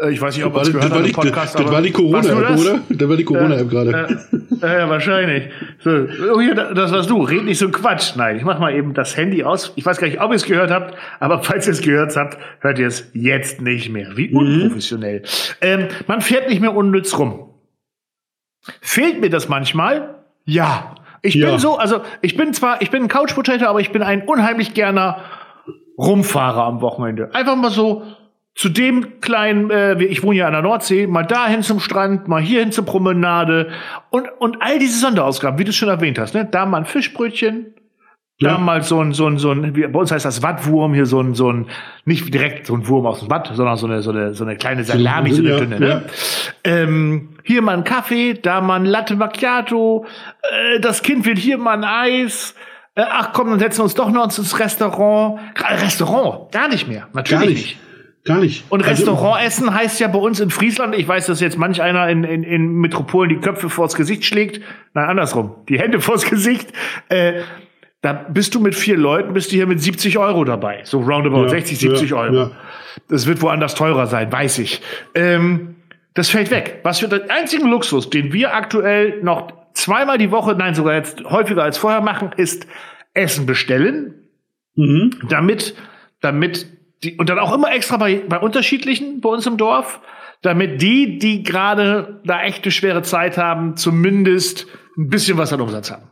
äh, ich weiß nicht, ob man es gehört hat im Podcast. Das, das war die Corona-App, oder? Das war die Corona-App gerade. Ja, ja, wahrscheinlich. So, oh hier, das warst du. Red nicht so Quatsch. Nein, ich mach mal eben das Handy aus. Ich weiß gar nicht, ob ihr es gehört habt, aber falls ihr es gehört habt, hört ihr es jetzt nicht mehr. Wie mhm. unprofessionell. Ähm, man fährt nicht mehr unnütz rum. Fehlt mir das manchmal? Ja. Ich ja. bin so, also ich bin zwar, ich bin ein Couch Potato, aber ich bin ein unheimlich gerner Rumfahrer am Wochenende. Einfach mal so zu dem kleinen, äh, ich wohne ja an der Nordsee, mal dahin zum Strand, mal hierhin zur Promenade und, und all diese Sonderausgaben, wie du schon erwähnt hast, ne? Da mal ein Fischbrötchen, ja. da mal so ein, so ein, so ein, wie, bei uns heißt das Wattwurm, hier so ein, so ein, nicht direkt so ein Wurm aus dem Watt, sondern so eine, so eine, so eine kleine Salami, so eine dünne, ne? Ähm, hier mal ein Kaffee, da mal ein Latte Macchiato, äh, das Kind will hier mal ein Eis, äh, ach komm, dann setzen wir uns doch noch ins Restaurant. Restaurant, gar nicht mehr, natürlich gar nicht. nicht. Gar nicht. Und also- Restaurantessen also, heißt ja bei uns in Friesland, ich weiß, dass jetzt manch einer in, in, in Metropolen die Köpfe vors Gesicht schlägt. Nein, andersrum. Die Hände vors Gesicht. Äh, da bist du mit vier Leuten, bist du hier mit 70 Euro dabei. So roundabout, ja, 60, 70 ja, Euro. Ja. Das wird woanders teurer sein, weiß ich. Ähm, das fällt weg. Was für den einzigen Luxus, den wir aktuell noch zweimal die Woche, nein, sogar jetzt häufiger als vorher machen, ist Essen bestellen. Mhm. Damit, damit die, und dann auch immer extra bei, bei unterschiedlichen bei uns im Dorf, damit die, die gerade da echte schwere Zeit haben, zumindest ein bisschen was an Umsatz haben.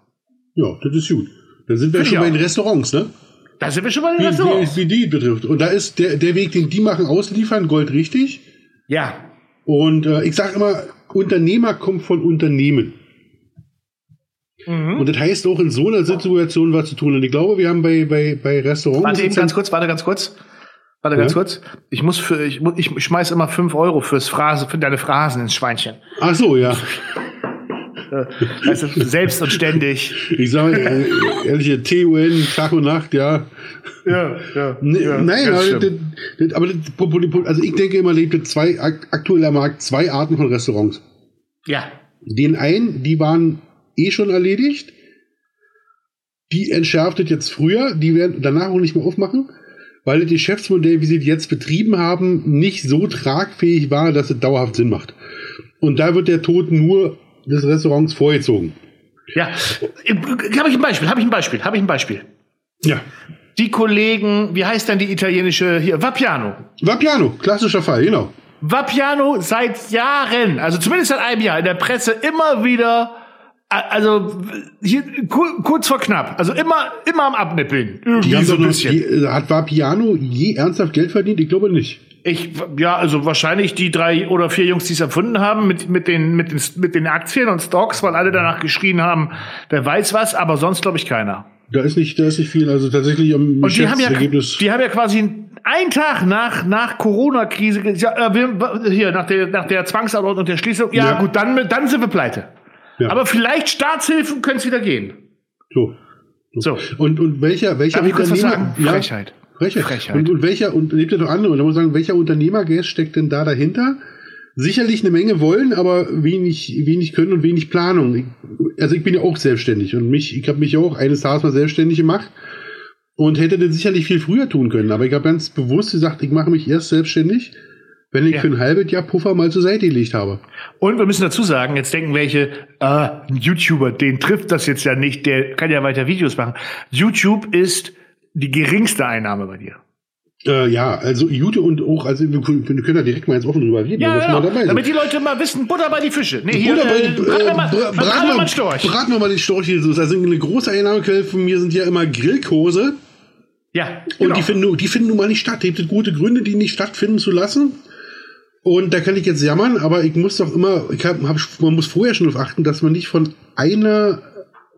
Ja, das ist gut. Da sind wir Find schon bei den Restaurants, ne? Da sind wir schon bei den wie, Restaurants. Wie, wie die betrifft. Und da ist der, der Weg, den die machen, ausliefern, Gold richtig. Ja. Und äh, ich sage immer, Unternehmer kommt von Unternehmen. Mhm. Und das heißt auch in so einer Situation was zu tun. Und ich glaube, wir haben bei, bei, bei Restaurants. Warte eben ganz kurz, warte ganz kurz. Warte ganz ja? kurz. Ich muss für, ich, ich schmeiß immer fünf Euro fürs Phrase, für deine Phrasen ins Schweinchen. Ach so, ja. also selbst und ständig. Ich sage äh, ehrliche TUN, Tag und Nacht, ja. Ja, ja. ja nein, aber, das, das, aber das, also ich denke immer, lebt zwei, aktuell am Markt zwei Arten von Restaurants. Ja. Den einen, die waren eh schon erledigt. Die entschärftet jetzt früher, die werden danach auch nicht mehr aufmachen weil das Geschäftsmodell, wie sie jetzt betrieben haben, nicht so tragfähig war, dass es dauerhaft Sinn macht. Und da wird der Tod nur des Restaurants vorgezogen. Ja, habe ich ein Beispiel, habe ich ein Beispiel, habe ich ein Beispiel. Ja. Die Kollegen, wie heißt denn die italienische hier? Vapiano. Vapiano, klassischer Fall, genau. Vapiano seit Jahren, also zumindest seit einem Jahr in der Presse immer wieder also hier kurz vor knapp. Also immer immer am Abnippeln. Irgendwie so ein bisschen. Die, äh, hat war Piano je ernsthaft Geld verdient? Ich glaube nicht. Ich ja, also wahrscheinlich die drei oder vier Jungs, die es erfunden haben mit mit den mit den mit den Aktien und Stocks, weil alle danach geschrien haben, wer weiß was, aber sonst glaube ich keiner. Da ist nicht, da ist nicht viel. Also tatsächlich am und die haben ja, die haben ja quasi einen Tag nach nach Corona-Krise, ja, äh, hier nach der nach der Zwangsanordnung und der Schließung. Ja, ja, gut, dann dann sind wir pleite. Ja. Aber vielleicht Staatshilfen können es wieder gehen. So. So. Und, und welcher, welcher Darf Unternehmer? Ja, Frechheit. Frechheit. Frechheit. Und, und welcher, und lebt ja noch andere. Und da muss man sagen, welcher Unternehmergeist steckt denn da dahinter? Sicherlich eine Menge wollen, aber wenig, wenig können und wenig Planung. Ich, also ich bin ja auch selbstständig und mich, ich habe mich auch eines Tages mal selbstständig gemacht und hätte das sicherlich viel früher tun können. Aber ich habe ganz bewusst gesagt, ich mache mich erst selbstständig, wenn ich ja. für ein halbes Jahr Puffer mal zur Seite gelegt habe. Und wir müssen dazu sagen, jetzt denken welche, äh, ein YouTuber, den trifft das jetzt ja nicht, der kann ja weiter Videos machen. YouTube ist die geringste Einnahme bei dir. Äh, ja, also YouTube und auch, also wir können, wir da direkt mal jetzt offen drüber reden. Ja, ja, dabei damit die Leute mal wissen, Butter bei die Fische. Nee, hier, Butter bei, äh, braten wir mal, bra braten wir mal Storch. Braten wir mal den Storch hier so. Also eine große Einnahmequelle von mir sind ja immer Grillkurse. Ja, genau. Und die finden, die finden nun mal nicht statt. Es gibt gute Gründe, die nicht stattfinden zu lassen. Und da kann ich jetzt jammern, aber ich muss doch immer, ich hab, hab, man muss vorher schon darauf achten, dass man nicht von einer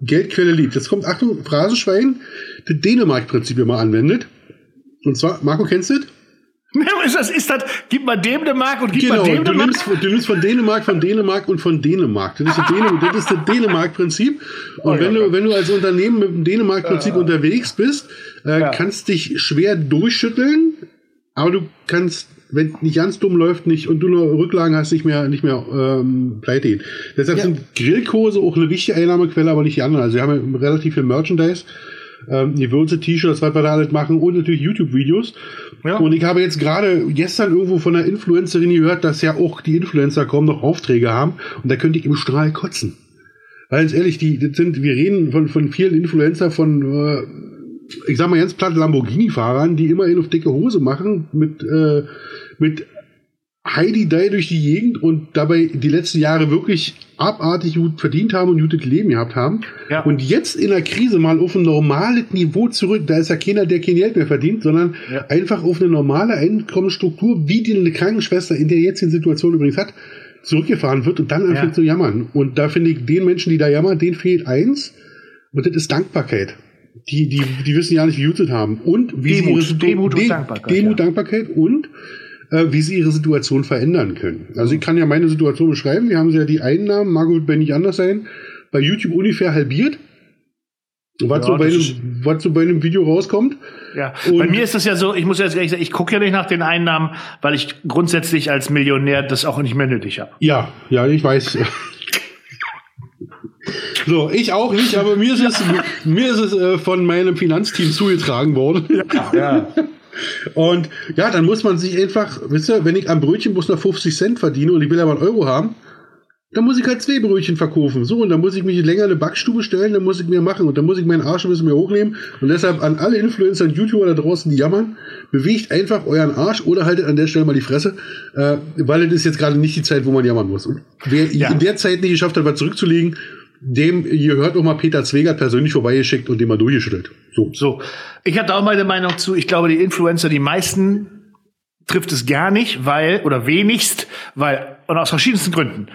Geldquelle lebt. Jetzt kommt, Achtung, Phrasenschwein, das Dänemark-Prinzip immer anwendet. Und zwar, Marco, kennst du das? Ist das, ist das, gib mal dem eine Mark und gib genau, mal dem eine Mark? Nimmst, du nimmst von Dänemark, von Dänemark und von Dänemark. Das ist das, Dänemark, das, ist das Dänemark-Prinzip. Und oh, wenn, ja, du, wenn du als Unternehmen mit dem Dänemark-Prinzip äh, unterwegs bist, äh, ja. kannst dich schwer durchschütteln, aber du kannst wenn nicht ganz dumm läuft nicht und du nur Rücklagen hast, nicht mehr, nicht mehr ähm, pleite gehen. Deshalb ja. sind Grillkurse auch eine wichtige Einnahmequelle, aber nicht die anderen. Also wir haben ja relativ viel Merchandise, ähm, die Würze, T-Shirts, was wir da alles machen und natürlich YouTube-Videos. Ja. Und ich habe jetzt gerade gestern irgendwo von einer Influencerin gehört, dass ja auch die Influencer kaum noch Aufträge haben und da könnte ich im Strahl kotzen. Weil ganz ehrlich, die das sind, wir reden von, von vielen Influencer von äh, ich sag mal ganz platt Lamborghini-Fahrern, die immerhin auf dicke Hose machen mit, äh, mit Heidi Dai durch die Gegend und dabei die letzten Jahre wirklich abartig gut verdient haben und gutes Leben gehabt haben. Ja. Und jetzt in der Krise mal auf ein normales Niveau zurück. Da ist ja keiner, der kein Geld mehr verdient, sondern ja. einfach auf eine normale Einkommensstruktur, wie die eine Krankenschwester in der jetzigen Situation übrigens hat, zurückgefahren wird und dann anfängt ja. zu jammern. Und da finde ich, den Menschen, die da jammern, denen fehlt eins. Und das ist Dankbarkeit. Die, die, die wissen ja nicht, wie gut haben. Und wie Demut, sie ihre Demut und Dankbarkeit. Demut, ja. Dankbarkeit und äh, wie sie ihre Situation verändern können. Also ich kann ja meine Situation beschreiben. Wir haben ja die Einnahmen, Margot wird nicht anders sein, bei YouTube ungefähr halbiert. Was, ja, so bei einem, was so bei einem Video rauskommt. Ja, und bei mir ist das ja so, ich muss jetzt ehrlich sagen, ich gucke ja nicht nach den Einnahmen, weil ich grundsätzlich als Millionär das auch nicht mehr nötig habe. Ja, ja, ich weiß. So, ich auch nicht, aber mir ist es, mir ist es äh, von meinem Finanzteam zugetragen worden. Ja, ja. Und ja, dann muss man sich einfach, wisst ihr, wenn ich am Brötchen bloß noch 50 Cent verdiene und ich will aber einen Euro haben, dann muss ich halt zwei Brötchen verkaufen. So, und dann muss ich mich länger in eine Backstube stellen, dann muss ich mehr machen und dann muss ich meinen Arsch ein bisschen mehr hochnehmen. Und deshalb an alle Influencer und YouTuber da draußen, die jammern, bewegt einfach euren Arsch oder haltet an der Stelle mal die Fresse, äh, weil es ist jetzt gerade nicht die Zeit, wo man jammern muss. Und wer ja. in der Zeit nicht geschafft hat, was zurückzulegen, dem, ihr hört auch mal Peter Zwegert persönlich vorbeigeschickt und den mal durchgeschüttelt. So. So. Ich hatte auch meine Meinung zu, ich glaube, die Influencer, die meisten trifft es gar nicht, weil, oder wenigst, weil, und aus verschiedensten Gründen.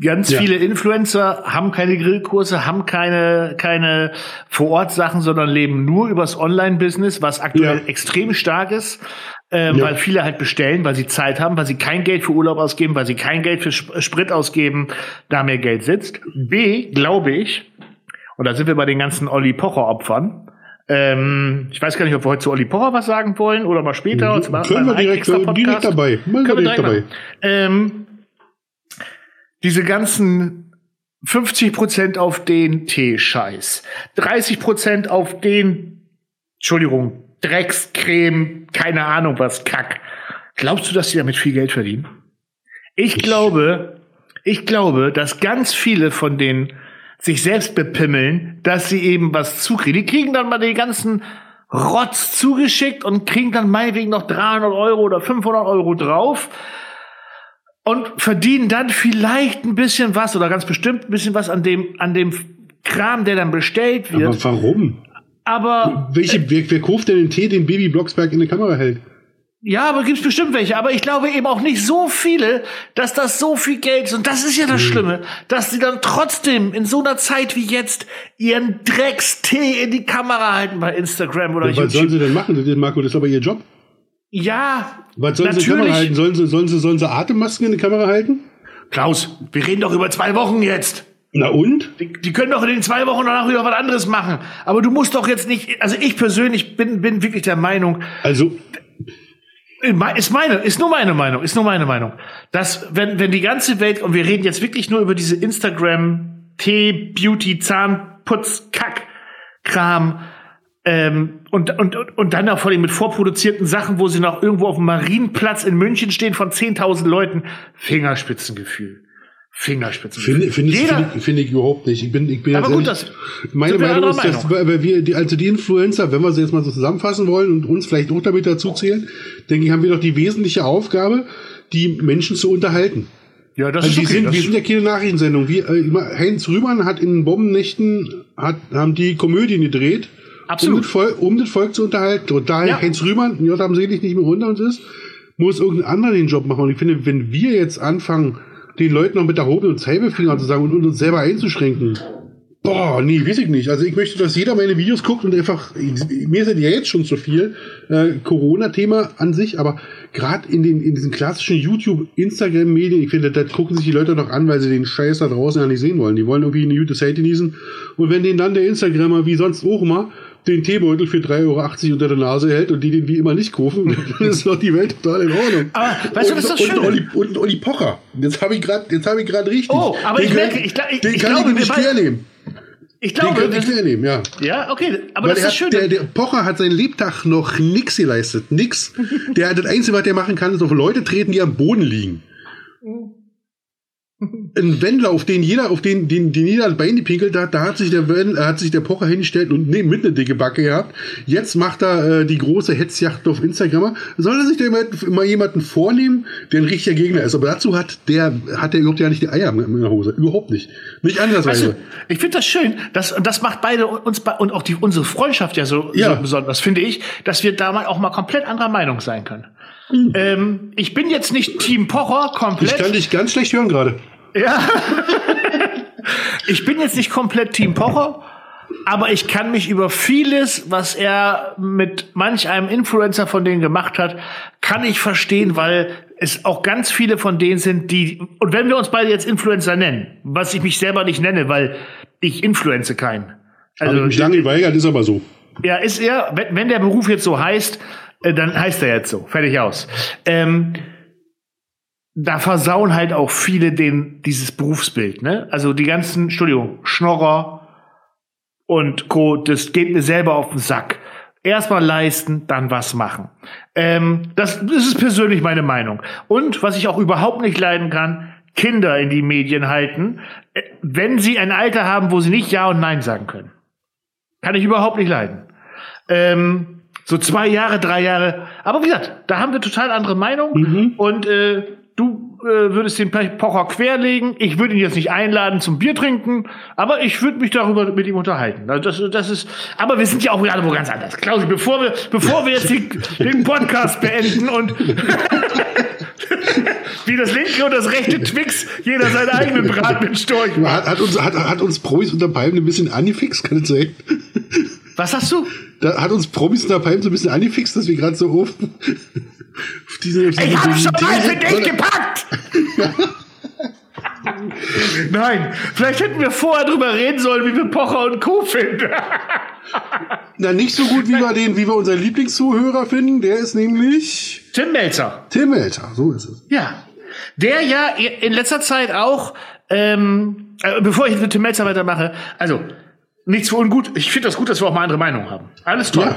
Ganz ja. viele Influencer haben keine Grillkurse, haben keine, keine Vor-Ort-Sachen, sondern leben nur übers Online-Business, was aktuell ja. extrem stark ist ähm, ja. weil viele halt bestellen, weil sie Zeit haben, weil sie kein Geld für Urlaub ausgeben, weil sie kein Geld für Sprit ausgeben, da mehr Geld sitzt. B, glaube ich, und da sind wir bei den ganzen Olli Pocher Opfern. Ähm, ich weiß gar nicht, ob wir heute zu Olli Pocher was sagen wollen oder mal später. Mhm. Mal, Können wir direkt, direkt dabei. Können wir direkt dabei. Ähm, diese ganzen 50 Prozent auf den Tee-Scheiß, 30 Prozent auf den, Entschuldigung, Dreckscreme, keine Ahnung was, Kack. Glaubst du, dass sie damit viel Geld verdienen? Ich glaube, ich glaube, dass ganz viele von denen sich selbst bepimmeln, dass sie eben was zukriegen. Die kriegen dann mal den ganzen Rotz zugeschickt und kriegen dann meinetwegen noch 300 Euro oder 500 Euro drauf und verdienen dann vielleicht ein bisschen was oder ganz bestimmt ein bisschen was an dem, an dem Kram, der dann bestellt wird. Aber warum? Aber. Welche, äh, wer, wer kauft denn den Tee, den Baby Blocksberg in die Kamera hält? Ja, aber gibt's bestimmt welche. Aber ich glaube eben auch nicht so viele, dass das so viel Geld ist. Und das ist ja das hm. Schlimme, dass sie dann trotzdem in so einer Zeit wie jetzt ihren Dreckstee in die Kamera halten bei Instagram oder ja, YouTube. Was sollen sie denn machen, Marco? Das ist aber ihr Job. Ja. Was sollen natürlich. sie in die Kamera halten? Sollen sie, sollen sie, sollen sie Atemmasken in die Kamera halten? Klaus, wir reden doch über zwei Wochen jetzt. Na und? Die, die, können doch in den zwei Wochen danach wieder was anderes machen. Aber du musst doch jetzt nicht, also ich persönlich bin, bin wirklich der Meinung. Also. Ist meine, ist nur meine Meinung, ist nur meine Meinung. Dass, wenn, wenn die ganze Welt, und wir reden jetzt wirklich nur über diese Instagram, Tee, Beauty, Zahnputz, Kack, Kram, ähm, und, und, und dann auch vor allem mit vorproduzierten Sachen, wo sie noch irgendwo auf dem Marienplatz in München stehen von 10.000 Leuten. Fingerspitzengefühl. Fingerspitzen. Finde find, find, find ich überhaupt nicht. Ich bin, ich bin Aber gut, das meine Meinung ist, dass weil wir die, also die Influencer, wenn wir sie jetzt mal so zusammenfassen wollen und uns vielleicht auch damit dazu zählen, denke ich, haben wir doch die wesentliche Aufgabe, die Menschen zu unterhalten. Ja, das also ist okay, sind, wir sind ja keine Nachrichtensendung. Wie, äh, Heinz Rühmann hat in Bombennächten hat, haben die Komödien gedreht, Absolut. Um, das Volk, um das Volk zu unterhalten. Und da ja. Heinz Rühmann, J. haben selig nicht mehr unter uns ist, muss irgendein anderer den Job machen. Und ich finde, wenn wir jetzt anfangen, den Leuten noch mit der Hobel und Zeigefinger zu sagen und uns selber einzuschränken. Boah, nee, weiß ich nicht. Also ich möchte, dass jeder meine Videos guckt und einfach, mir sind ja jetzt schon zu viel äh, Corona-Thema an sich, aber gerade in den in diesen klassischen YouTube, Instagram-Medien, ich finde, da gucken sich die Leute doch an, weil sie den Scheiß da draußen ja nicht sehen wollen. Die wollen irgendwie eine gute Zeit genießen. Und wenn denen dann der Instagrammer wie sonst auch immer den Teebeutel für 3,80 Euro unter der Nase hält und die den wie immer nicht kaufen, dann ist doch die Welt total in Ordnung. Aber weißt du, das ist das und, Olli, und Olli Pocher. Jetzt habe ich gerade, jetzt habe ich gerade richtig. Oh, aber den ich merke, ich, ich, den ich kann glaube, ich nicht quer nehmen. Ich glaube, den kann ich quer nehmen, ja. Ja, okay, aber Weil das ist schön. Der, der Pocher hat seinen Lebtag noch nix geleistet, nix. der das Einzige, was der machen kann, ist auf Leute treten, die am Boden liegen. Ein Wendler, auf den jeder, auf den, den, den jeder Bein gepinkelt hat, da hat sich der Wendler, hat sich der Pocher hingestellt und nee, mit eine dicke Backe gehabt. Jetzt macht er äh, die große Hetzjacht auf Instagram. Soll er sich da mal, mal jemanden vornehmen, der ein richtiger Gegner ist? Aber dazu hat der, hat der überhaupt ja nicht die Eier in der Hose. Überhaupt nicht. Nicht andersweise. Weißt du, ich finde das schön. Das, das macht beide uns und auch die, unsere Freundschaft ja so, ja. so besonders, finde ich, dass wir da mal auch mal komplett anderer Meinung sein können. Ähm, ich bin jetzt nicht Team Pocher komplett. Ich kann dich ganz schlecht hören gerade. Ja. ich bin jetzt nicht komplett Team Pocher, aber ich kann mich über vieles, was er mit manch einem Influencer von denen gemacht hat, kann ich verstehen, weil es auch ganz viele von denen sind, die, und wenn wir uns beide jetzt Influencer nennen, was ich mich selber nicht nenne, weil ich influenze keinen. Also, Habe ich mich lange geweigert, ist aber so. Ja, ist er, wenn, der Beruf jetzt so heißt, dann heißt er jetzt so. Fertig aus. Ähm, da versauen halt auch viele den, dieses Berufsbild, ne? Also die ganzen, Entschuldigung, Schnorrer und Co., das geht mir selber auf den Sack. Erstmal leisten, dann was machen. Ähm, das, das ist persönlich meine Meinung. Und was ich auch überhaupt nicht leiden kann, Kinder in die Medien halten, äh, wenn sie ein Alter haben, wo sie nicht Ja und Nein sagen können. Kann ich überhaupt nicht leiden. Ähm, so zwei Jahre, drei Jahre. Aber wie gesagt, da haben wir total andere Meinungen. Mhm. Und äh, du äh, würdest den Pocher querlegen. Ich würde ihn jetzt nicht einladen zum Bier trinken, aber ich würde mich darüber mit ihm unterhalten. Also das, das ist, aber wir sind ja auch gerade wo ganz anders. Klausi, bevor wir, bevor wir jetzt die, den Podcast beenden und wie das linke und das rechte Twix jeder seinen eigenen Brat mit Storch hat, hat, uns, hat, hat uns Promis unter Palmen ein bisschen angefixt, kann ich sagen. Was hast du? Da hat uns Promis unter Palmen so ein bisschen angefixt, dass wir gerade so oft auf diese, auf diese ich hab schon mal für dich gepackt! Nein, vielleicht hätten wir vorher drüber reden sollen, wie wir Pocher und Co. finden. Na, nicht so gut, wie wir den, wie wir unseren Lieblingszuhörer finden. Der ist nämlich Tim Melzer. Tim Melzer, so ist es. Ja. Der ja in letzter Zeit auch, ähm, äh, bevor ich mit Tim Melzer weitermache, also nichts für ungut. Ich finde das gut, dass wir auch mal andere Meinungen haben. Alles toll. Ja.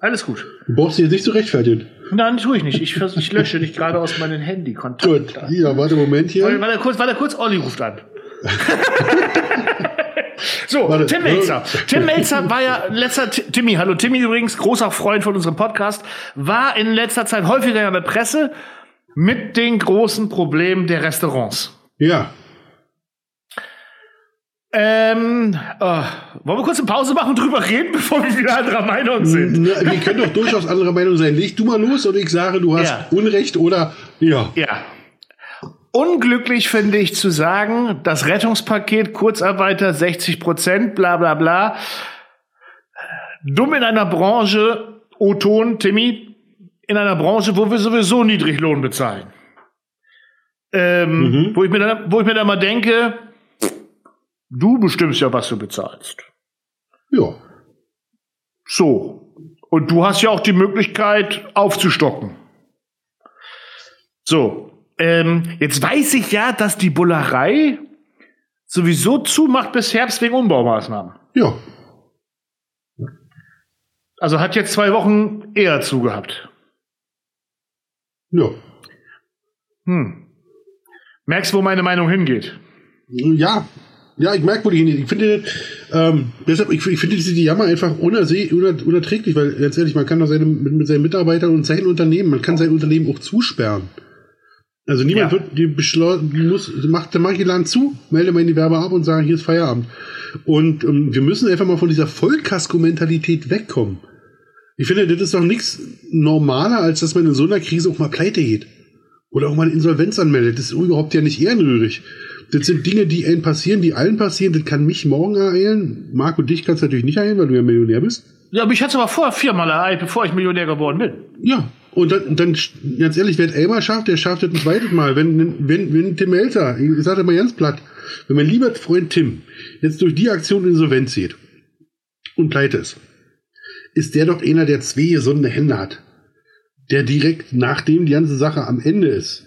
Alles gut. Du brauchst dich jetzt nicht zu rechtfertigen. Nein, tue ich nicht. Ich, ich lösche dich gerade aus meinen Handykontakten. Gut, ja, warte, Moment hier. Warte, warte kurz, warte kurz, Olli ruft an. so, warte. Tim Melzer. Tim Melzer war ja letzter, Timmy, hallo Timmy übrigens, großer Freund von unserem Podcast, war in letzter Zeit häufiger in der Presse mit den großen Problemen der Restaurants. Ja. Ähm, oh, wollen wir kurz eine Pause machen und drüber reden, bevor wir wieder anderer Meinung sind? Na, wir können doch durchaus anderer Meinung sein. Leg du mal los und ich sage, du hast ja. Unrecht oder ja. Ja. Unglücklich finde ich zu sagen, das Rettungspaket Kurzarbeiter 60 Prozent, bla bla bla. Dumm in einer Branche, O-Ton, Timmy, in einer Branche, wo wir sowieso Niedriglohn bezahlen. Ähm, mhm. wo, ich mir dann, wo ich mir dann mal denke, Du bestimmst ja, was du bezahlst. Ja. So. Und du hast ja auch die Möglichkeit aufzustocken. So. Ähm, jetzt weiß ich ja, dass die Bullerei sowieso zumacht bis Herbst wegen Umbaumaßnahmen. Ja. Also hat jetzt zwei Wochen eher zugehabt. Ja. Hm. Merkst, wo meine Meinung hingeht? Ja, ja, ich merke, wo die hin. Ich finde, ähm, deshalb, ich, ich finde diese die Jammer einfach unerträglich, weil ganz ehrlich, man kann doch seine, mit, mit seinen Mitarbeitern und sein Unternehmen, man kann sein Unternehmen auch zusperren. Also niemand ja. wird die beschlossen, muss, macht der manche Laden zu, melde mal in die Werbe ab und sagen, hier ist Feierabend. Und ähm, wir müssen einfach mal von dieser Vollkasko-Mentalität wegkommen. Ich finde, das ist doch nichts normaler, als dass man in so einer Krise auch mal pleite geht. Oder auch mal eine Insolvenz anmeldet. Das ist überhaupt ja nicht ehrenrührig. Das sind Dinge, die allen passieren, die allen passieren. Das kann mich morgen ereilen. Marco, dich kannst natürlich nicht ereilen, weil du ja Millionär bist. Ja, aber ich hatte es aber vorher viermal ereilt, bevor ich Millionär geworden bin. Ja, und dann, dann ganz ehrlich, wer es einmal schafft, der schafft es ein zweites Mal. Wenn, wenn, wenn Tim Elter, ich sage mal ganz platt, wenn mein lieber Freund Tim jetzt durch die Aktion Insolvenz geht und pleite ist, ist der doch einer, der zwei gesunde Hände hat. Der direkt, nachdem die ganze Sache am Ende ist,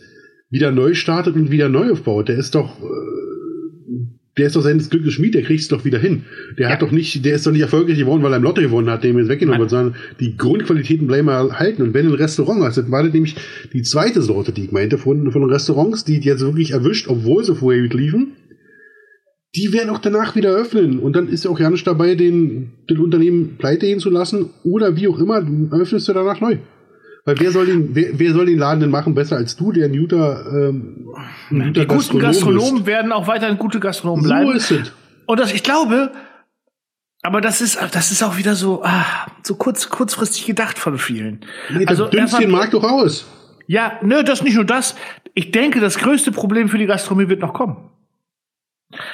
wieder neu startet und wieder neu aufbaut. Der ist doch, äh, der ist doch seines Glückes Schmied, der kriegt es doch wieder hin. Der ja. hat doch nicht, der ist doch nicht erfolgreich geworden, weil er im Lotto gewonnen hat, dem jetzt weggenommen wird, sondern die Grundqualitäten bleiben erhalten. Und wenn ein Restaurant, also das war nämlich die zweite Sorte, die ich meinte, von, von Restaurants, die jetzt wirklich erwischt, obwohl sie vorher gut liefen, die werden auch danach wieder öffnen. Und dann ist ja auch ja nicht dabei, den, den Unternehmen pleite gehen zu lassen oder wie auch immer, öffnest du danach neu. Weil wer soll den, wer, wer soll den Laden denn machen besser als du, der ein guter, ähm, ein guter Die guten Gastronom Gastronomen ist. werden auch weiterhin gute Gastronomen bleiben. So ist es. Und das, ich glaube, aber das ist, das ist auch wieder so, ah, so kurz, kurzfristig gedacht von vielen. Nee, also dünnst den Markt doch aus. Ja, nö, das nicht nur das. Ich denke, das größte Problem für die Gastronomie wird noch kommen.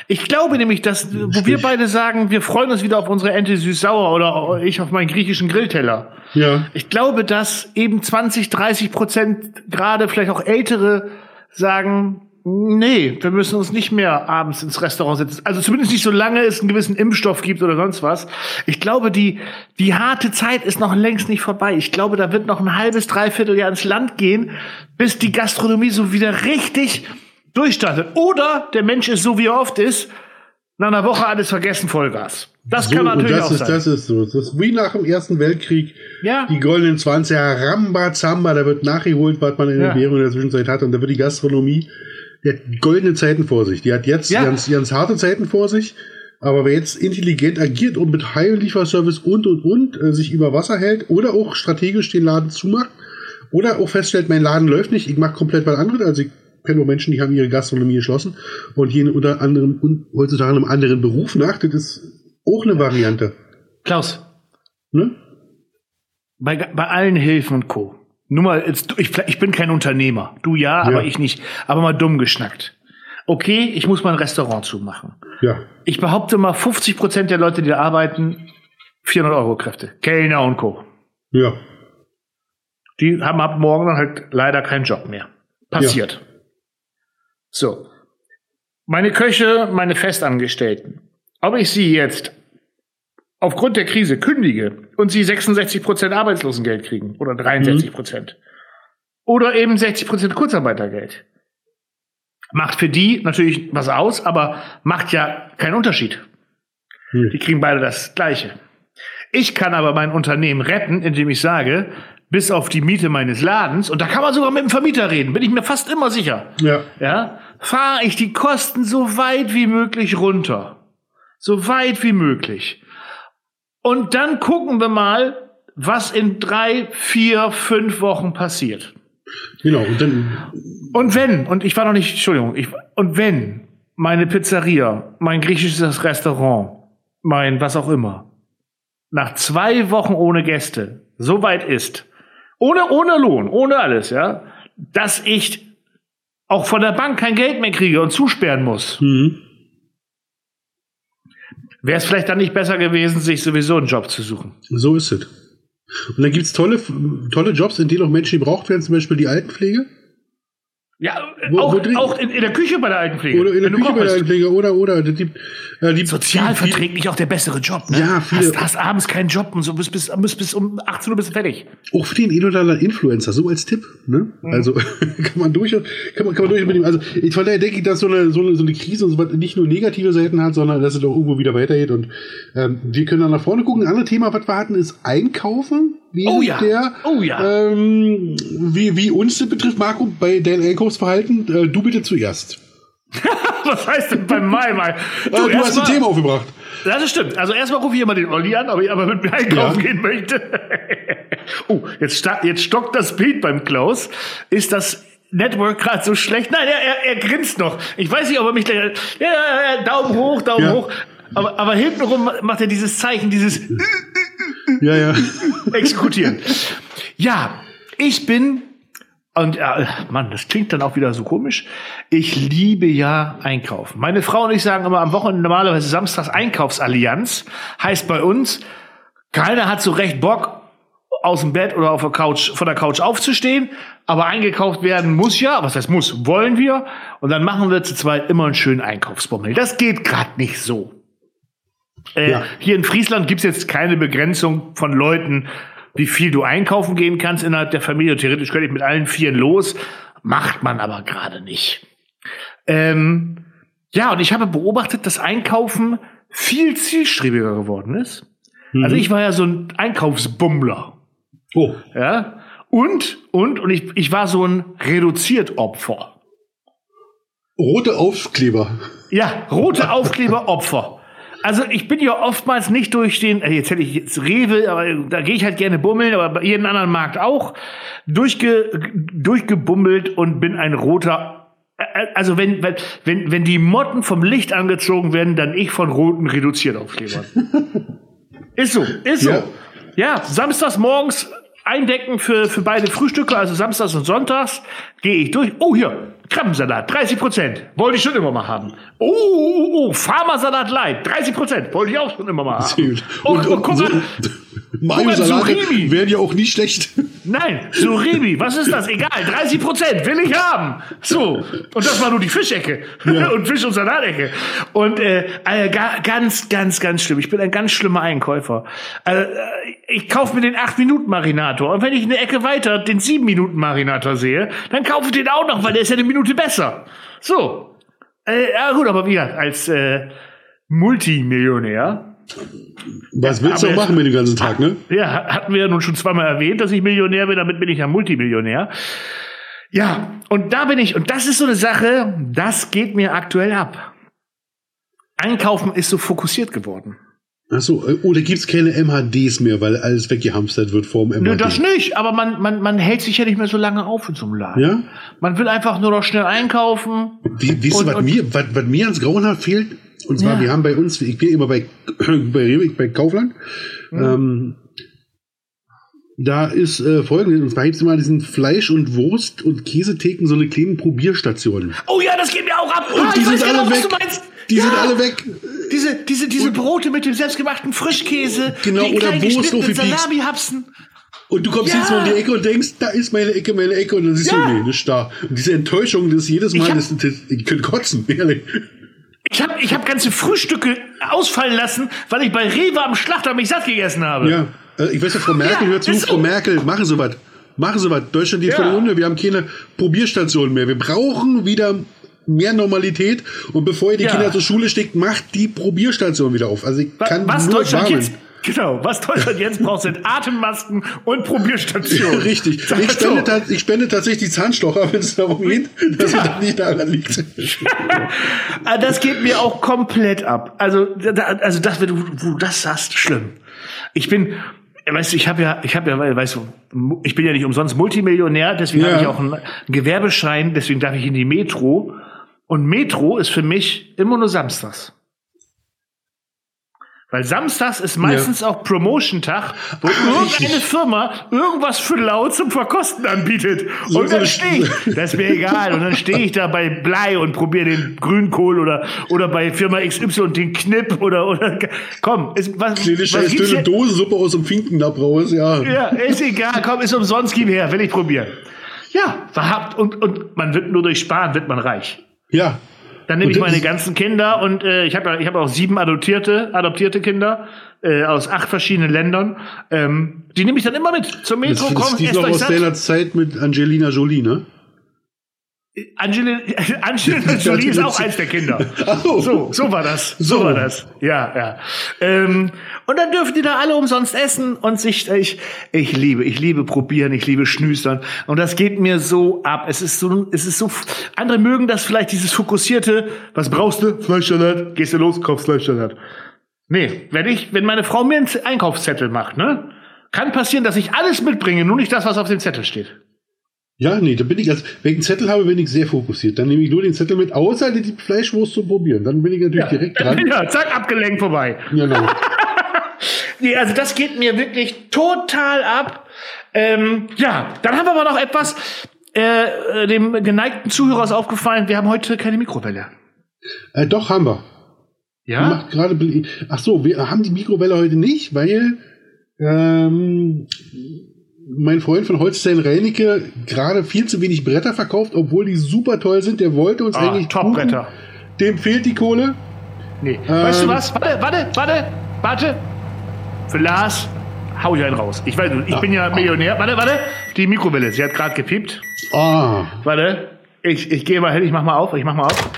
Ich glaube nämlich, dass, wo wir beide sagen, wir freuen uns wieder auf unsere Ente süß-sauer oder ich auf meinen griechischen Grillteller. Ja. Ich glaube, dass eben 20, 30 Prozent gerade vielleicht auch ältere sagen, nee, wir müssen uns nicht mehr abends ins Restaurant setzen. Also zumindest nicht so lange es einen gewissen Impfstoff gibt oder sonst was. Ich glaube, die, die harte Zeit ist noch längst nicht vorbei. Ich glaube, da wird noch ein halbes, dreiviertel Jahr ins Land gehen, bis die Gastronomie so wieder richtig durchstartet. Oder der Mensch ist so, wie er oft ist, nach einer Woche alles vergessen, Vollgas. Das so, kann natürlich das auch ist, sein. Das ist so. Das ist wie nach dem Ersten Weltkrieg. Ja. Die goldenen 20er, Ramba Zamba, da wird nachgeholt, was man in ja. der Währung in der Zwischenzeit hat. Und da wird die Gastronomie, die hat goldene Zeiten vor sich. Die hat jetzt ja. ganz, ganz harte Zeiten vor sich. Aber wer jetzt intelligent agiert und mit Heillieferservice und und und äh, sich über Wasser hält oder auch strategisch den Laden zumacht oder auch feststellt, mein Laden läuft nicht, ich mache komplett was anderes, also ich kenne nur Menschen, die haben ihre Gastronomie geschlossen und gehen unter anderem und heutzutage einem anderen Beruf nach. Das ist auch eine Variante. Klaus. Ne? Bei, bei allen Hilfen und Co. Nur mal, jetzt, ich, ich bin kein Unternehmer. Du ja, ja, aber ich nicht. Aber mal dumm geschnackt. Okay, ich muss mal ein Restaurant zumachen. Ja. Ich behaupte mal, 50 Prozent der Leute, die da arbeiten, 400 Euro Kräfte. Kellner und Co. Ja. Die haben ab morgen dann halt leider keinen Job mehr. Passiert. So. Meine Köche, meine Festangestellten. Ob ich sie jetzt aufgrund der Krise kündige und sie 66 Prozent Arbeitslosengeld kriegen oder 63 Prozent mhm. oder eben 60 Prozent Kurzarbeitergeld. Macht für die natürlich was aus, aber macht ja keinen Unterschied. Mhm. Die kriegen beide das Gleiche. Ich kann aber mein Unternehmen retten, indem ich sage, bis auf die Miete meines Ladens, und da kann man sogar mit dem Vermieter reden, bin ich mir fast immer sicher. Ja. Ja, fahre ich die Kosten so weit wie möglich runter. So weit wie möglich. Und dann gucken wir mal, was in drei, vier, fünf Wochen passiert. Genau, und dann. Und wenn, und ich war noch nicht, Entschuldigung, ich, und wenn meine Pizzeria, mein griechisches Restaurant, mein was auch immer, nach zwei Wochen ohne Gäste so weit ist, ohne, ohne Lohn, ohne alles, ja. Dass ich auch von der Bank kein Geld mehr kriege und zusperren muss. Mhm. Wäre es vielleicht dann nicht besser gewesen, sich sowieso einen Job zu suchen? So ist es. Und dann gibt es tolle, tolle Jobs, in denen auch Menschen gebraucht werden, zum Beispiel die Altenpflege. Ja, wo, auch, wo auch in, in, der Küche bei der Altenpflege. Oder in der Küche bei der Altenpflege, oder, oder. Die, äh, die, Sozialverträglich auch der bessere Job, ne? Ja, viele. Hast, hast abends keinen Job und so bist, bis, bis, bis um 18 Uhr bist du fertig. Auch für den anderen Influencer, so als Tipp, ne? Mhm. Also, kann man durchaus, kann man, kann man durchaus mit ihm, also, ich, von daher denke ich, dass so eine, so eine, so eine Krise und so was nicht nur negative Seiten hat, sondern dass es doch irgendwo wieder weitergeht und, ähm, wir können dann nach vorne gucken. Ein anderes Thema, was wir hatten, ist Einkaufen oh ja. der, oh ja. Ähm, wie, wie uns das betrifft, Marco, bei deinem Einkaufsverhalten, äh, du bitte zuerst. Was heißt denn bei Mai Mai? Du, äh, du hast ein Thema aufgebracht. Das stimmt. Also erstmal rufe ich immer den Olli an, ob ich aber mit mir einkaufen ja. gehen möchte. oh, jetzt, jetzt stockt das Bild beim Klaus. Ist das Network gerade so schlecht? Nein, er, er, er grinst noch. Ich weiß nicht, ob er mich gleich. Ja, ja, Daumen hoch, Daumen ja. hoch. Aber, aber hintenrum macht er dieses Zeichen, dieses ja, ja. exekutieren. Ja, ich bin und äh, Mann, das klingt dann auch wieder so komisch. Ich liebe ja Einkaufen. Meine Frau und ich sagen immer am Wochenende normalerweise Samstags Einkaufsallianz. Heißt bei uns, keiner hat so recht Bock, aus dem Bett oder auf der Couch, von der Couch aufzustehen, aber eingekauft werden muss ja, was heißt muss, wollen wir. Und dann machen wir zu zweit immer einen schönen Einkaufsbommel. Das geht gerade nicht so. Äh, ja. Hier in Friesland gibt's jetzt keine Begrenzung von Leuten, wie viel du einkaufen gehen kannst innerhalb der Familie. Theoretisch könnte ich mit allen Vieren los, macht man aber gerade nicht. Ähm, Ja, und ich habe beobachtet, dass Einkaufen viel zielstrebiger geworden ist. Mhm. Also ich war ja so ein Einkaufsbummler. Oh. Ja. Und, und, und ich, ich war so ein reduziert Opfer. Rote Aufkleber. Ja, rote Aufkleber Opfer. Also ich bin ja oftmals nicht durch den, äh, jetzt hätte ich jetzt Rewe, aber da gehe ich halt gerne bummeln, aber bei jedem anderen Markt auch, durchge, durchgebummelt und bin ein roter äh, äh, also wenn, wenn, wenn die Motten vom Licht angezogen werden, dann ich von roten reduziert Aufklebern. ist so, ist so. Ja, ja samstags morgens eindecken für, für beide Frühstücke, also samstags und sonntags, gehe ich durch. Oh, hier, Krabbensalat, 30 Prozent. Wollte ich schon immer mal haben. Oh, oh, oh, oh Pharmasalat Light, 30 Prozent. Wollte ich auch schon immer mal haben. Oh, und, und, guck mal. So, Mayo-Salate wären ja auch nicht schlecht. Nein, Surimi, was ist das? Egal, 30 Prozent will ich haben. So, und das war nur die Fischecke ja. und Fisch- und Salatecke. Und äh, äh, ganz, ganz, ganz schlimm. Ich bin ein ganz schlimmer Einkäufer. Äh, ich kaufe mir den 8-Minuten-Marinator und wenn ich eine Ecke weiter den 7-Minuten-Marinator sehe, dann kaufe ich den auch noch, weil der ist ja eine Minute besser. So. Äh, ja gut, aber wie als äh, Multimillionär was willst du auch machen mit dem ganzen Tag, ne? Ja, hatten wir ja nun schon zweimal erwähnt, dass ich Millionär bin, damit bin ich ja Multimillionär. Ja, und da bin ich, und das ist so eine Sache, das geht mir aktuell ab. Einkaufen ist so fokussiert geworden. Ach so, oder gibt's keine MHDs mehr, weil alles weggehamstert wird vorm MHD? Nö, das nicht, aber man, man, man hält sich ja nicht mehr so lange auf in so einem Laden. Ja? Man will einfach nur noch schnell einkaufen. Wie, weißt du, was mir, was, was mir ans Grauenhaft fehlt? Und zwar, ja. wir haben bei uns, ich bin immer bei, bei, bei Kaufland, mhm. ähm, da ist äh, folgendes, und zwar gibt es immer diesen Fleisch- und Wurst- und Käsetheken so eine kleinen Probierstationen. Oh ja, das geht mir auch ab. Und ah, die sind alle genau, weg. Die ja. sind alle weg. Diese, diese, diese Brote mit dem selbstgemachten Frischkäse. Genau, oder Wurst, viel Salami-Hapsen. Und du kommst ja. jetzt mal um die Ecke und denkst, da ist meine Ecke, meine Ecke, und dann siehst ja. du, nee, nicht da. Und diese Enttäuschung, das jedes Mal, ich, hab, das, das, ich könnte kotzen, ehrlich. Ich habe ich hab ganze Frühstücke ausfallen lassen, weil ich bei Rewe am Schlachter mich satt gegessen habe. Ja, äh, ich weiß ja, Frau Merkel ja, hört zu, Frau so. Merkel, machen Sie was. Machen Sie was. Deutschland geht ja. der Runde. Wir haben keine Probierstation mehr. Wir brauchen wieder mehr Normalität. Und bevor ihr die ja. Kinder zur Schule steckt, macht die Probierstation wieder auf. Also ich kann was nur Deutschland warnen. jetzt Genau, was Deutschland jetzt braucht, sind Atemmasken und Probierstationen. Richtig. Ich spende, ich spende tatsächlich Zahnstocher, wenn es darum geht, dass ja. es nicht daran liegt. Ah, das geht mir auch komplett ab. Also, also das, wenn du, wo du das sagst, schlimm. Ich bin, weißt du, ich habe ja, ich habe ja, weißt du, ich bin ja nicht umsonst Multimillionär, deswegen ja. habe ich auch einen Gewerbeschein, deswegen darf ich in die Metro. Und Metro ist für mich immer nur samstags. Weil samstags ist meistens ja. auch Promotion-Tag, wo irgendeine Firma irgendwas für laut zum Verkosten anbietet. Und dann stehe ich, das ist mir egal, und dann stehe ich da bei Blei und probiere den Grünkohl oder, oder bei Firma XY den Knipp oder, oder, komm, ist, was, nee, was scheiß dünne Dosensuppe aus dem Finkenlapp raus, ja. Ja, ist egal, komm, ist umsonst, gib her, will ich probieren. Ja, verhabt, und, und man wird nur durch Sparen, wird man reich. Ja, dann nehme ich meine ganzen Kinder und äh, ich habe ich hab auch sieben adoptierte, adoptierte Kinder äh, aus acht verschiedenen Ländern. Ähm, die nehme ich dann immer mit zur Metro. Das, das komm, ist noch aus deiner Zeit mit Angelina Jolie, ne? Angelina, Angelina Jolie ist auch eins der Kinder. Oh. So, so war das. So, so. war das. Ja, ja. Ähm, und dann dürfen die da alle umsonst essen und sich, ich, ich liebe, ich liebe probieren, ich liebe schnüstern. Und das geht mir so ab. Es ist so, es ist so, andere mögen das vielleicht dieses fokussierte, was brauchst du? Fleischsalat. Gehst du los, kaufst Fleischsalat. Nee, wenn ich, wenn meine Frau mir einen Einkaufszettel macht, ne? Kann passieren, dass ich alles mitbringe, nur nicht das, was auf dem Zettel steht. Ja, nee, da bin ich, also, wenn ich einen Zettel habe, bin ich sehr fokussiert. Dann nehme ich nur den Zettel mit, außer die Fleischwurst zu probieren. Dann bin ich natürlich ja, direkt dran. Ja, zack, abgelenkt vorbei. Genau. nee, also das geht mir wirklich total ab. Ähm, ja, dann haben wir aber noch etwas, äh, dem geneigten Zuhörer ist aufgefallen, wir haben heute keine Mikrowelle. Äh, doch, haben wir. Ja? Macht gerade, ach so, wir haben die Mikrowelle heute nicht, weil ähm, mein Freund von Holstein Reinecke gerade viel zu wenig Bretter verkauft, obwohl die super toll sind. Der wollte uns ah, eigentlich Top-Bretter. Dem fehlt die Kohle. Nee. Ähm, weißt du was? Warte, warte, warte, warte. Für Lars hau ich einen raus. Ich weiß, ich ah, bin ja Millionär. Warte, warte. Die Mikrowelle, sie hat gerade gepiept. Ah. Warte. Ich, ich gehe mal hin, ich mach mal auf, ich mach mal auf.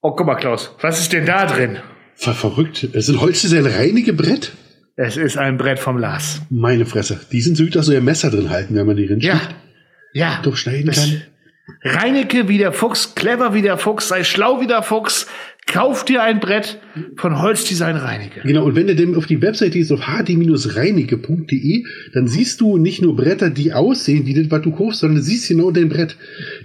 Oh, guck mal, Klaus, was ist denn da drin? Ver verrückt. Es ist ein Holzdesign reinige Brett. Es ist ein Brett vom Lars. Meine Fresse. Die sind so, dass so ihr Messer drin halten, wenn man die rinschiebt. Ja. Ja. Durchschneiden kann. Reinecke wie der Fuchs, clever wie der Fuchs, sei schlau wie der Fuchs, kauf dir ein Brett von Holzdesign Reinecke. Genau, und wenn du denn auf die Webseite gehst, auf hd-reinecke.de, dann siehst du nicht nur Bretter, die aussehen wie das, was du kaufst, sondern du siehst genau dein Brett.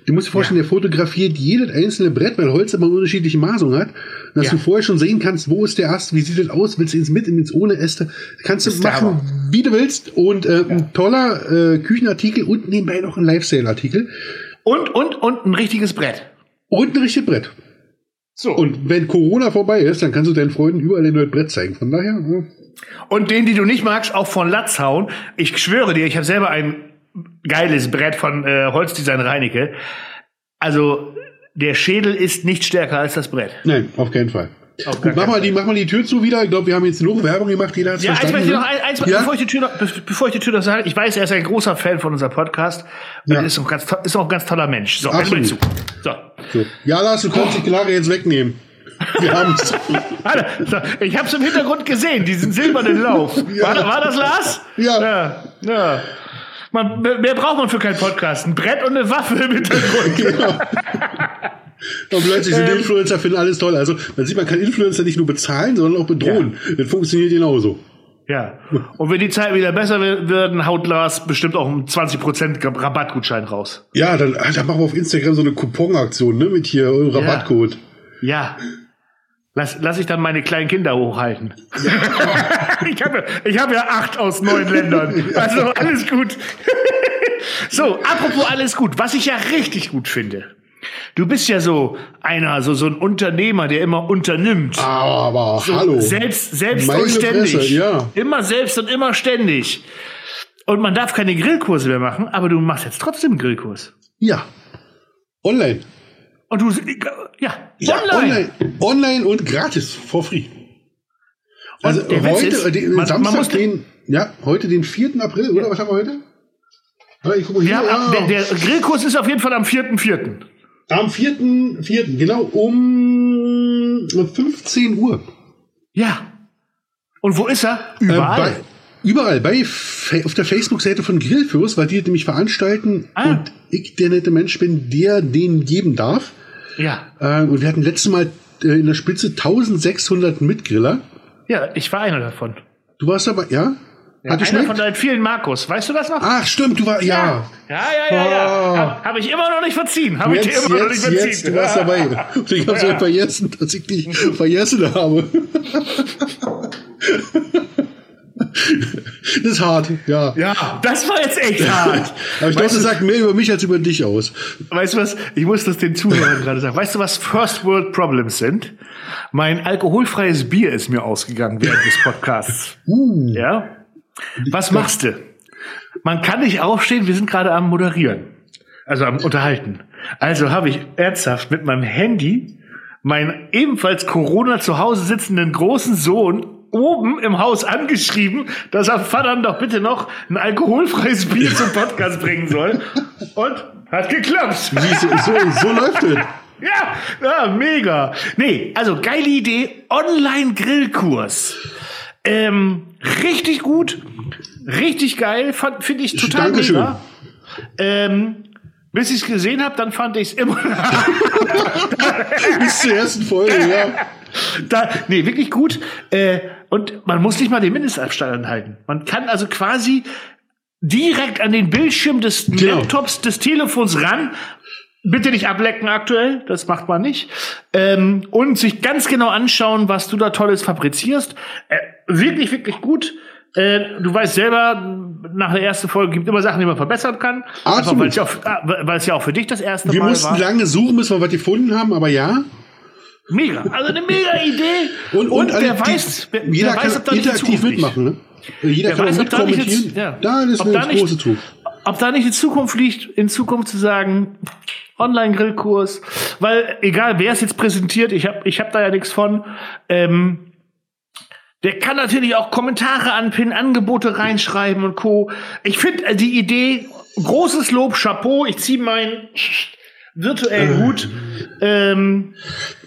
Du musst dir vorstellen, ja. der fotografiert jedes einzelne Brett, weil Holz immer unterschiedliche Maßungen hat, dass ja. du vorher schon sehen kannst, wo ist der Ast, wie sieht das aus, willst du ins mit, ins ohne Äste, kannst du machen, wie du willst und äh, ja. ein toller äh, Küchenartikel und nebenbei noch ein Lifestyle-Artikel. Und, und, und ein richtiges Brett. Und ein richtiges Brett. So. Und wenn Corona vorbei ist, dann kannst du deinen Freunden überall ein neues Brett zeigen. Von daher. Ja. Und den, die du nicht magst, auch von Latz hauen. Ich schwöre dir, ich habe selber ein geiles Brett von äh, Holzdesign Reinecke. Also der Schädel ist nicht stärker als das Brett. Nein, auf keinen Fall. Gut, mach mal, die, mach mal die Tür zu wieder. Ich glaube, wir haben jetzt genug Werbung gemacht. Jeder hat ja, verstanden. Eins, noch, eins, ja? bevor, ich die Tür noch, bevor ich die Tür noch sage, ich weiß, er ist ein großer Fan von unserem Podcast. Ja. Ist, auch ganz, ist auch ein ganz toller Mensch. So, Absolut. zu. So. so. Ja, Lars, du kannst oh. die Klage jetzt wegnehmen. Wir haben's. ich habe es im Hintergrund gesehen, diesen silbernen Lauf. Ja. War, war, das Lars? Ja. ja. ja. Man, mehr braucht man für keinen Podcast. Ein Brett und eine Waffe im Hintergrund. Ja. Und plötzlich sind ähm, Influencer, finden alles toll. Also man sieht, man kann Influencer nicht nur bezahlen, sondern auch bedrohen. Ja. Das funktioniert genauso. Ja. Und wenn die Zeiten wieder besser werden, haut Lars bestimmt auch einen 20% Rabattgutschein raus. Ja, dann, ah, dann machen wir auf Instagram so eine Couponaktion, ne, mit hier Rabattcode. Ja. ja. Lass, lass ich dann meine kleinen Kinder hochhalten. Ja. ich habe ich hab ja acht aus neun Ländern. Also alles gut. so, apropos alles gut. Was ich ja richtig gut finde. Du bist ja so einer, so, so ein Unternehmer, der immer unternimmt. Aber so hallo. Selbst, selbst Meine und ständig. Fresse, ja. Immer selbst und immer ständig. Und man darf keine Grillkurse mehr machen, aber du machst jetzt trotzdem einen Grillkurs. Ja. Online. Und du, ja, ja online. online. und gratis, for free. Also heute, ist, den, man, Samstag, man den, ja, heute den 4. April, oder? Was haben wir heute? Mal hier. Ja, der, der Grillkurs ist auf jeden Fall am 4.4. Am 4.4., genau um 15 Uhr. Ja. Und wo ist er? Überall. Äh, bei, überall. Bei, auf der Facebook-Seite von Grillfürst, weil die nämlich veranstalten ah. und ich der nette Mensch bin, der den geben darf. Ja. Äh, und wir hatten letztes Mal äh, in der Spitze 1600 Mitgriller. Ja, ich war einer davon. Du warst aber, ja? Ja, Hat einer von deinen vielen Markus. Weißt du das noch? Ach, stimmt, du warst, ja. Ja, ja, ja, ja. Oh. Habe hab ich immer noch nicht verziehen. Habe ich dir immer jetzt, noch nicht verziehen. Jetzt, du warst dabei. Und ich habe es ja. vergessen, dass ich dich vergessen habe. Das ist hart, ja. Ja, das war jetzt echt hart. Aber ich glaube, das sagt mehr über mich als über dich aus. Weißt du was? Ich muss das den Zuhörern gerade sagen. Weißt du, was First World Problems sind? Mein alkoholfreies Bier ist mir ausgegangen während des Podcasts. Uh. Ja? Was machst du? Man kann nicht aufstehen, wir sind gerade am Moderieren. Also am Unterhalten. Also habe ich ernsthaft mit meinem Handy meinen ebenfalls Corona zu Hause sitzenden großen Sohn oben im Haus angeschrieben, dass er Vater doch bitte noch ein alkoholfreies Bier zum Podcast bringen soll. Und hat geklappt. So, so, so läuft es. Ja, ja, mega. Nee, also geile Idee. Online-Grillkurs. Ähm, richtig gut, richtig geil, finde ich total Dankeschön. mega. Ähm, bis ich es gesehen habe, dann fand ich es immer. bis zur ersten Folge, ja. Da, nee, wirklich gut. Äh, und man muss nicht mal den Mindestabstand anhalten. Man kann also quasi direkt an den Bildschirm des genau. Laptops, des Telefons ran Bitte nicht ablecken aktuell, das macht man nicht. Ähm, und sich ganz genau anschauen, was du da Tolles fabrizierst. Äh, wirklich, wirklich gut. Äh, du weißt selber, nach der ersten Folge gibt es immer Sachen, die man verbessern kann. Absolut. Weil es ja, auch, ja auch für dich das erste wir Mal war. Wir mussten lange suchen, bis wir was gefunden haben, aber ja. Mega. Also eine mega Idee. Und, und, und wer die, weiß, wer, jeder wer weiß, ob da interaktiv mitmachen. Ne? Jeder wer kann weiß, mitkommentieren. Da, ja. da ist eine große Zukunft. Ob da nicht in Zukunft liegt, in Zukunft zu sagen, Online-Grillkurs, weil egal wer es jetzt präsentiert, ich habe ich hab da ja nichts von. Ähm, der kann natürlich auch Kommentare anpinnen, Angebote reinschreiben und Co. Ich finde äh, die Idee, großes Lob, Chapeau, ich ziehe meinen virtuellen Hut. Ähm,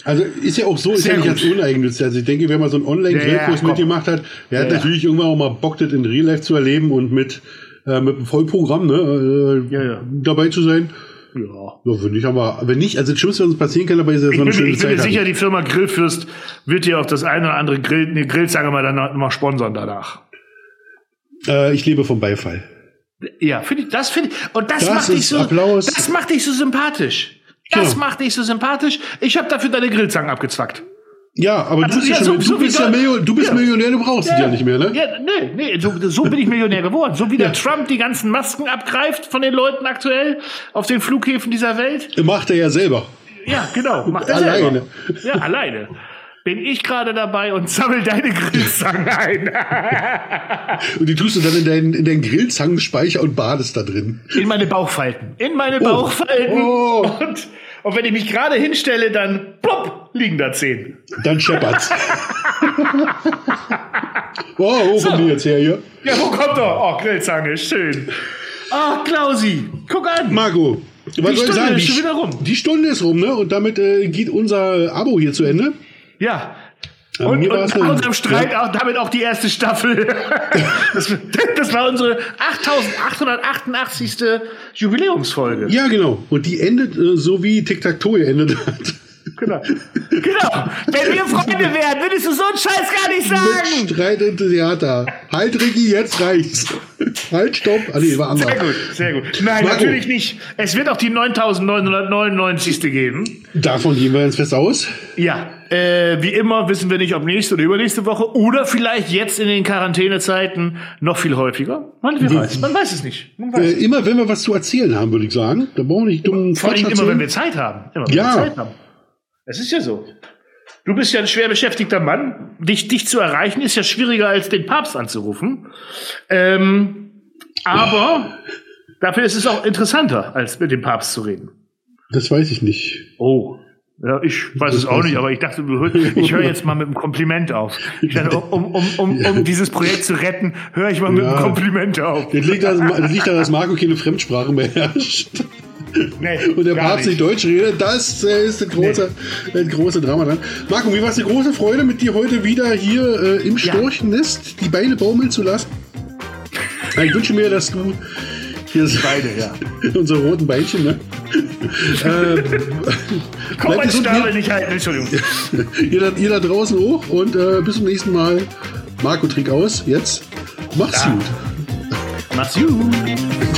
Also ist ja auch so, ist ja nicht als uneigennützig. Also ich denke, wenn man so einen Online-Grillkurs ja, ja, mitgemacht hat, der ja, hat natürlich irgendwann auch mal Bock, das in Real Life zu erleben und mit, äh, mit einem Vollprogramm ne, äh, dabei zu sein. Ja. So finde ich aber, wenn nicht, also das Schlimmste, was uns passieren kann, aber ist ja so eine ich bin, Ich bin mir sicher, die Firma Grillfürst wird dir auch das eine oder andere Grill, eine Grillzange mal dann mal sponsern danach. Äh, ich lebe vom Beifall. Ja, finde ich, das finde ich, und das, das macht dich so, Applaus. das macht dich so sympathisch. Das genau. macht dich so sympathisch. Ich habe dafür deine Grillzangen abgezwackt. Ja, aber also, du, ja, so, du, bist ja Millionär, du bist ja. Millionär, du brauchst ja. sie ja nicht mehr, ne? Ja, nee, nee, so, so bin ich Millionär geworden. So wie der Trump die ganzen Masken abgreift von den Leuten aktuell auf den Flughäfen dieser Welt. Macht er ja selber. Ja, genau, macht er alleine. selber. Ja, alleine. Bin ich gerade dabei und sammel deine Grillzangen ein. und die tust du dann in deinen, in deinen Grillzangenspeicher und badest da drin. In meine Bauchfalten. In meine oh. Bauchfalten. Oh. Und und wenn ich mich gerade hinstelle, dann plopp, liegen da zehn. Dann scheppert's. oh, wo so. kommt die jetzt her hier? Ja, wo kommt er? Oh, Grillzange, schön. Oh, Klausi, guck an. Marco, was die soll Stunde ich sagen? ist schon wieder rum. Die Stunde ist rum, ne? Und damit äh, geht unser Abo hier zu Ende. Ja, und, und nach unserem Streit ja. auch, damit auch die erste Staffel. das, das, war unsere 8888. Jubiläumsfolge. Ja, genau. Und die endet äh, so wie Tic-Tac-Toe endet hat. Genau. genau. Wenn wir Freunde wären, würdest du so einen Scheiß gar nicht sagen. Mit Streit und Theater. Halt, Ricky, jetzt reicht's. halt, stopp. Ah, nee, war anders. Sehr gut, sehr gut. Nein, Marco. natürlich nicht. Es wird auch die 9999. geben. Davon gehen wir jetzt fest aus. Ja. Äh, wie immer wissen wir nicht, ob nächste oder übernächste Woche oder vielleicht jetzt in den Quarantänezeiten noch viel häufiger. Man, wer weiß. Man weiß es nicht. Weiß äh, immer wenn wir was zu erzählen haben, würde ich sagen. Da brauchen wir nicht dummen Vor allem immer, wenn wir Zeit haben. Immer, wenn ja. wir Zeit haben. Es ist ja so. Du bist ja ein schwer beschäftigter Mann. Dich, dich zu erreichen ist ja schwieriger als den Papst anzurufen. Ähm, aber dafür ist es auch interessanter, als mit dem Papst zu reden. Das weiß ich nicht. Oh. Ja, ich weiß das es auch nicht, aber ich dachte, ich höre jetzt mal mit einem Kompliment auf. Ich dachte, um, um, um, um dieses Projekt zu retten, höre ich mal mit ja. einem Kompliment auf. Das liegt daran, dass Marco keine Fremdsprache beherrscht. Nee, und der Papst nicht Deutsch redet, das ist das große, nee. das große Drama dann. Marco, wie war es eine große Freude, mit dir heute wieder hier äh, im Storchennest die Beine baumeln zu lassen? Ich wünsche mir, dass du hier sind beide, ja. Unsere roten Beinchen, ne? ähm, Komm, mein Stapel nicht halten, Entschuldigung. ihr, da, ihr da draußen hoch und äh, bis zum nächsten Mal. Marco, Trick aus. Jetzt. Mach's ja. gut. Mach's gut.